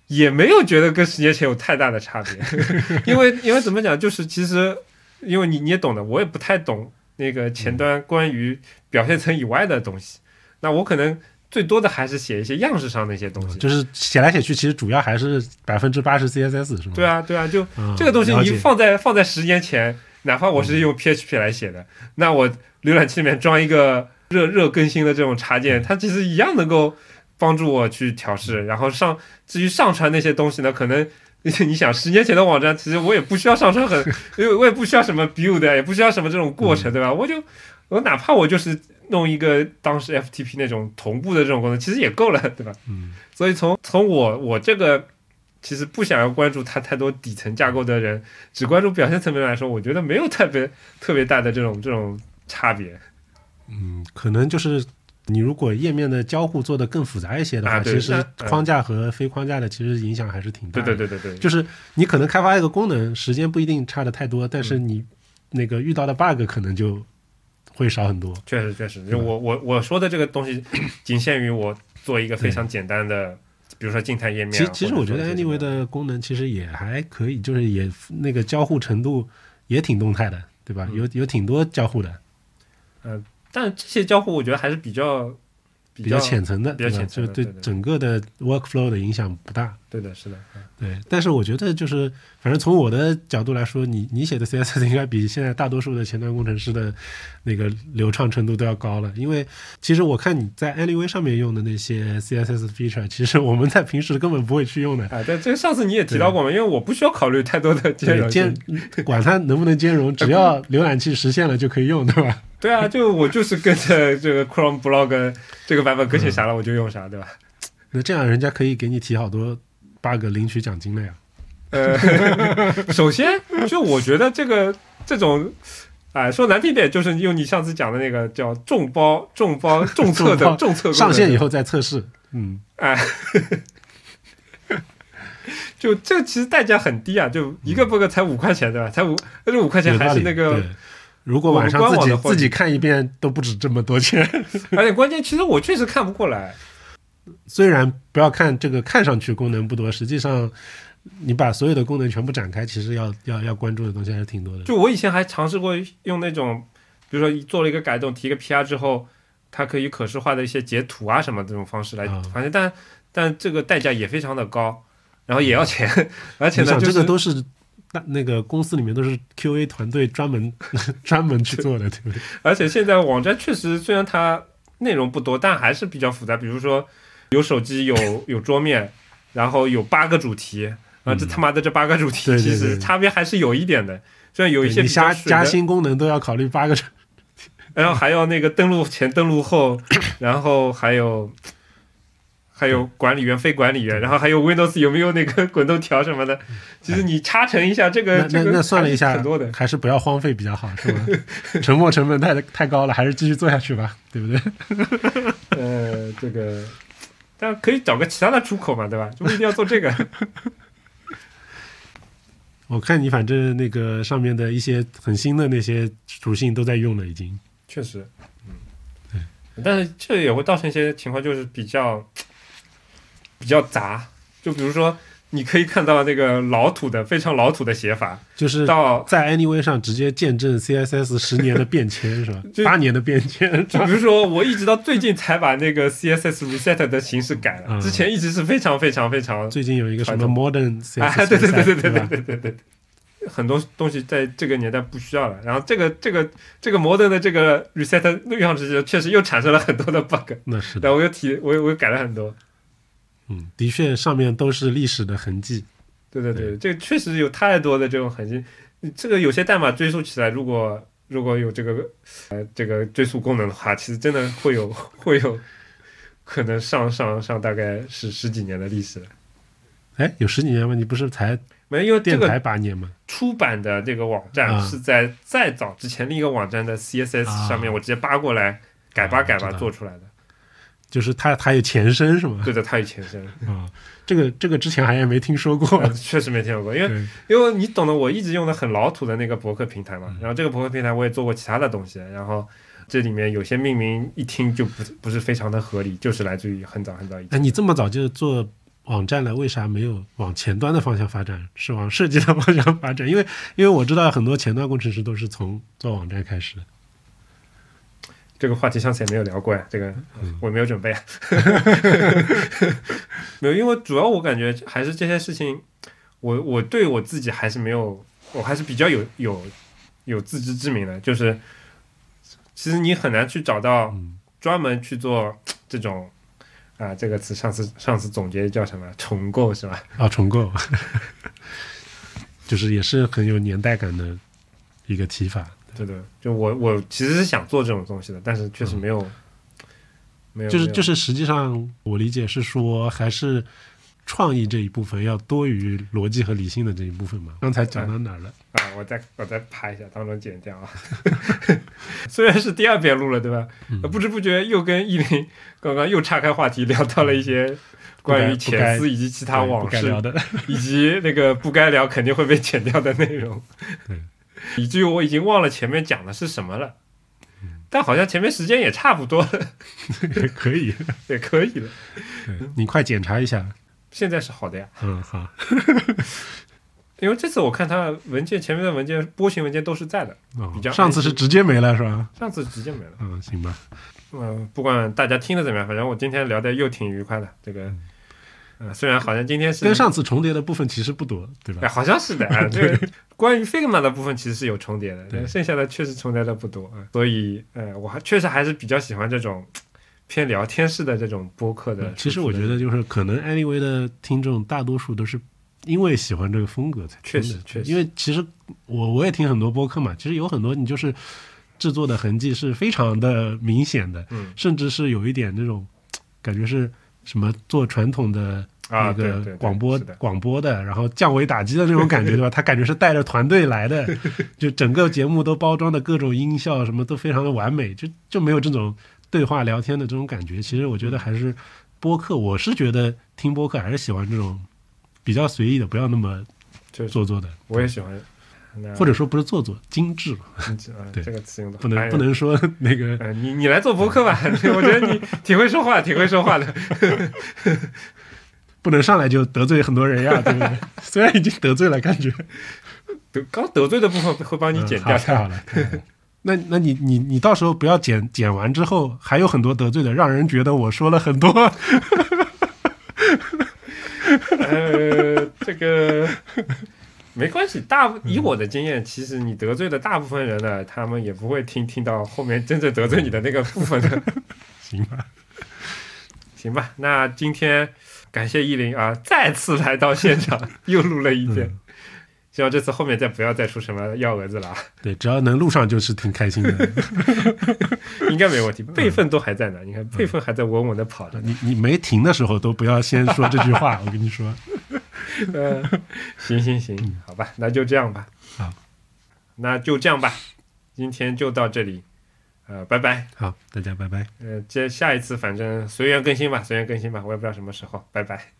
也没有觉得跟十年前有太大的差别，因为因为怎么讲，就是其实因为你你也懂的，我也不太懂那个前端关于表现层以外的东西，那我可能最多的还是写一些样式上的一些东西。就是写来写去，其实主要还是百分之八十 CSS 是吗？对啊，对啊，就嗯，这个东西你放在放在十年前，哪怕我是用 PHP 来写的，那我浏览器里面装一个热热更新的这种插件，它其实一样能够帮助我去调试。然后上至于上传那些东西呢，可能 你想十年前的网站，其实我也不需要上传很，因为我也不需要什么 build，也不需要什么这种过程，对吧？我就我哪怕我就是弄一个当时 FTP 那种同步的这种功能，其实也够了，对吧？嗯 所以从从我我这个其实不想要关注它太多底层架构的人，只关注表现层面来说，我觉得没有特别特别大的这种这种差别。嗯，可能就是你如果页面的交互做得更复杂一些的话，啊其实框架和非框架的其实影响还是挺大对的。对对对对，就是你可能开发一个功能，时间不一定差的太多，但是嗯你那个遇到的 bug 可能就会少很多。确实确实，我我我说的这个东西，仅限于我做一个非常简单的，比如说静态页面啊。其实其实我觉得 Anyway 的功能其实也还可以，就是也那个交互程度也挺动态的，对吧？嗯有有挺多交互的，但这些交互我觉得还是比较比比较浅层的，比较浅层的对对整个的 workflow 的影响不大。对的，是的，嗯对，但是我觉得就是，反正从我的角度来说，你你写的 CSS 应该比现在大多数的前端工程师的那个流畅程度都要高了。因为其实我看你在 Anyway 上面用的那些 CSS feature，其实我们在平时根本不会去用的。啊，对，这个上次你也提到过嘛，因为我不需要考虑太多的兼容兼。管它能不能兼容，只要浏览器实现了就可以用，对吧？对啊，就我就是跟着这个 Chrome Blog 这个版本更新啥了，我就用啥，对吧？那这样人家可以给你提好多 bug 领取奖金了呀。呃，首先就我觉得这个这种，哎、说难听点，就是用你上次讲的那个叫众包、众包、众测的众测上线以后再测试，嗯，哎，就这其实代价很低啊，就一个 bug 才五块钱，对吧？才五，而且五块钱。还是那个，如果晚上自己自己看一遍都不止这么多钱。而且关键，其实我确实看不过来。虽然不要看这个看上去功能不多，实际上你把所有的功能全部展开，其实要要要关注的东西还是挺多的。就我以前还尝试过用那种，比如说做了一个改动，提个 PR 之后，它可以可视化的一些截图啊什么这种方式来啊反正但但这个代价也非常的高，然后也要钱，而且呢，就是这个都是那那个公司里面都是 QA 团队专门 专门去做的，对不对？而且现在网站确实虽然它内容不多，但还是比较复杂。比如说有手机，有 有桌面，然后有八个主题，啊，这嗯他妈的这八个主题其实差别还是有一点的。虽然有一些加，加新功能都要考虑八个，然后还要那个登录前、登录后，然后还有还有管理员、非管理员，然后还有 Windows 有没有那个滚动条什么的。其实你插成一下，这个那那这个那算了一下还是很多的。还是不要荒废比较好，是吧？沉没成本太太高了，还是继续做下去吧，对不对？呃，这个，但可以找个其他的出口嘛，对吧？就不一定要做这个。我看你反正那个上面的一些很新的那些属性都在用了，已经。确实，嗯，但是这也会造成一些情况，就是比较比较杂。就比如说，你可以看到那个老土的、非常老土的写法，就是到在 Anyway 上直接见证 CSS 十年的变迁是吧？八年的变迁，就比如说，我一直到最近才把那个 CSS reset 的形式改了，嗯之前一直是非常非常非常最近有一个什么 Modern CSS，啊，对对对对对对对对对，很多东西在这个年代不需要了。然后这个这个这个 modern 的这个 reset 用上去，确实又产生了很多的 bug，那是的，然后我又提我又我又改了很多。嗯，的确上面都是历史的痕迹。对对对，这个确实有太多的这种痕迹。这个有些代码追溯起来，如果如果有这个呃这个追溯功能的话，其实真的会有 会有可能上上上大概是十几年的历史了。哎，有十几年吗？你不是才没，因为这电台个八年吗？出版的这个网站啊是在再早之前另一个网站的 CSS 啊上面，我直接扒过来改吧改吧做出来的。就是它它有前身是吗？对的，它有前身，啊，这个这个之前好像没听说过。呃确实没听说过，因为，因为你懂得，我一直用的很老土的那个博客平台嘛，嗯然后这个博客平台我也做过其他的东西，然后这里面有些命名一听就不不是非常的合理，就是来自于很早很早以前。哎，你这么早就做网站了，为啥没有往前端的方向发展，是往设计的方向发展？因为因为我知道很多前端工程师都是从做网站开始的。这个话题上次也没有聊过呀，这个嗯。我没有准备啊，没有，因为主要我感觉还是这些事情，我我对我自己还是没有，我还是比较有有有自知之明的，就是其实你很难去找到嗯。专门去做这种啊，这个词上次上次总结叫什么？重构是吧？啊，重构，就是也是很有年代感的一个提法。对对，就我我其实是想做这种东西的，但是确实没有、没有，没有就是就是，实际上我理解是说，还是创意这一部分要多于逻辑和理性的这一部分嘛。刚才讲到哪儿了？啊，我再我再拍一下，当中剪掉啊。虽然是第二遍录了，对吧？嗯不知不觉又跟依林刚刚又岔开话题，聊到了一些关于不该前司以及其他往事以及那个不该聊肯定会被剪掉的内容对，以至于我已经忘了前面讲的是什么了。但好像前面时间也差不多了，也可以。也可以了。你快检查一下。现在是好的呀，嗯，好。因为这次我看他文件前面的文件波形文件都是在的，哦比较上次是直接没了是吧？上次直接没了。嗯，行吧。嗯、不管大家听的怎么样，反正我今天聊的又挺愉快的。这个呃，虽然好像今天是跟上次重叠的部分其实不多，对吧哎，吧？好像是的啊。这个 关于 Figma 的部分其实是有重叠的，剩下的确实重叠的不多啊。所以，呃，我还确实还是比较喜欢这种偏聊天式的这种播客的。嗯其实我觉得，就是可能 Anyway 的听众大多数都是因为喜欢这个风格才确实确实因为其实我我也听很多播客嘛，其实有很多你就是制作的痕迹是非常的明显的，嗯甚至是有一点那种感觉是什么做传统的。啊，那对对对个广播广播的，然后降维打击的那种感觉，对吧？他感觉是带着团队来的，就整个节目都包装的各种音效什么都非常的完美，就就没有这种对话聊天的这种感觉。其实我觉得还是播客，我是觉得听播客还是喜欢这种比较随意的，不要那么做作的，我也喜欢。那或者说不是做作，精致嘛，啊，对这个词用的不能不。能说那个呃，你你来做博客吧，我觉得你 挺会说话，挺会说话的。不能上来就得罪很多人呀，对不对？虽然已经得罪了，感觉得刚得罪的部分会帮你嗯剪掉好太好了。太好了那那你你你到时候不要剪剪完之后还有很多得罪的，让人觉得我说了很多。呃，这个没关系，大以我的经验，其实你得罪的大部分人呢，他们也不会听听到后面真正得罪你的那个部分的。行吧，行吧，那今天感谢依林啊，再次来到现场，又录了一遍。希望这次后面再不要再出什么幺蛾子了啊，对，只要能录上就是挺开心的。应该没问题。备份都还在呢，你看备份还在稳稳的跑着呢。你你没停的时候都不要先说这句话，我跟你说。呃，行行行，好吧，那就这样吧。好，那就这样吧，今天就到这里，呃，拜拜。好，大家拜拜。呃，接下一次反正随缘更新吧，随缘更新吧，我也不知道什么时候，拜拜。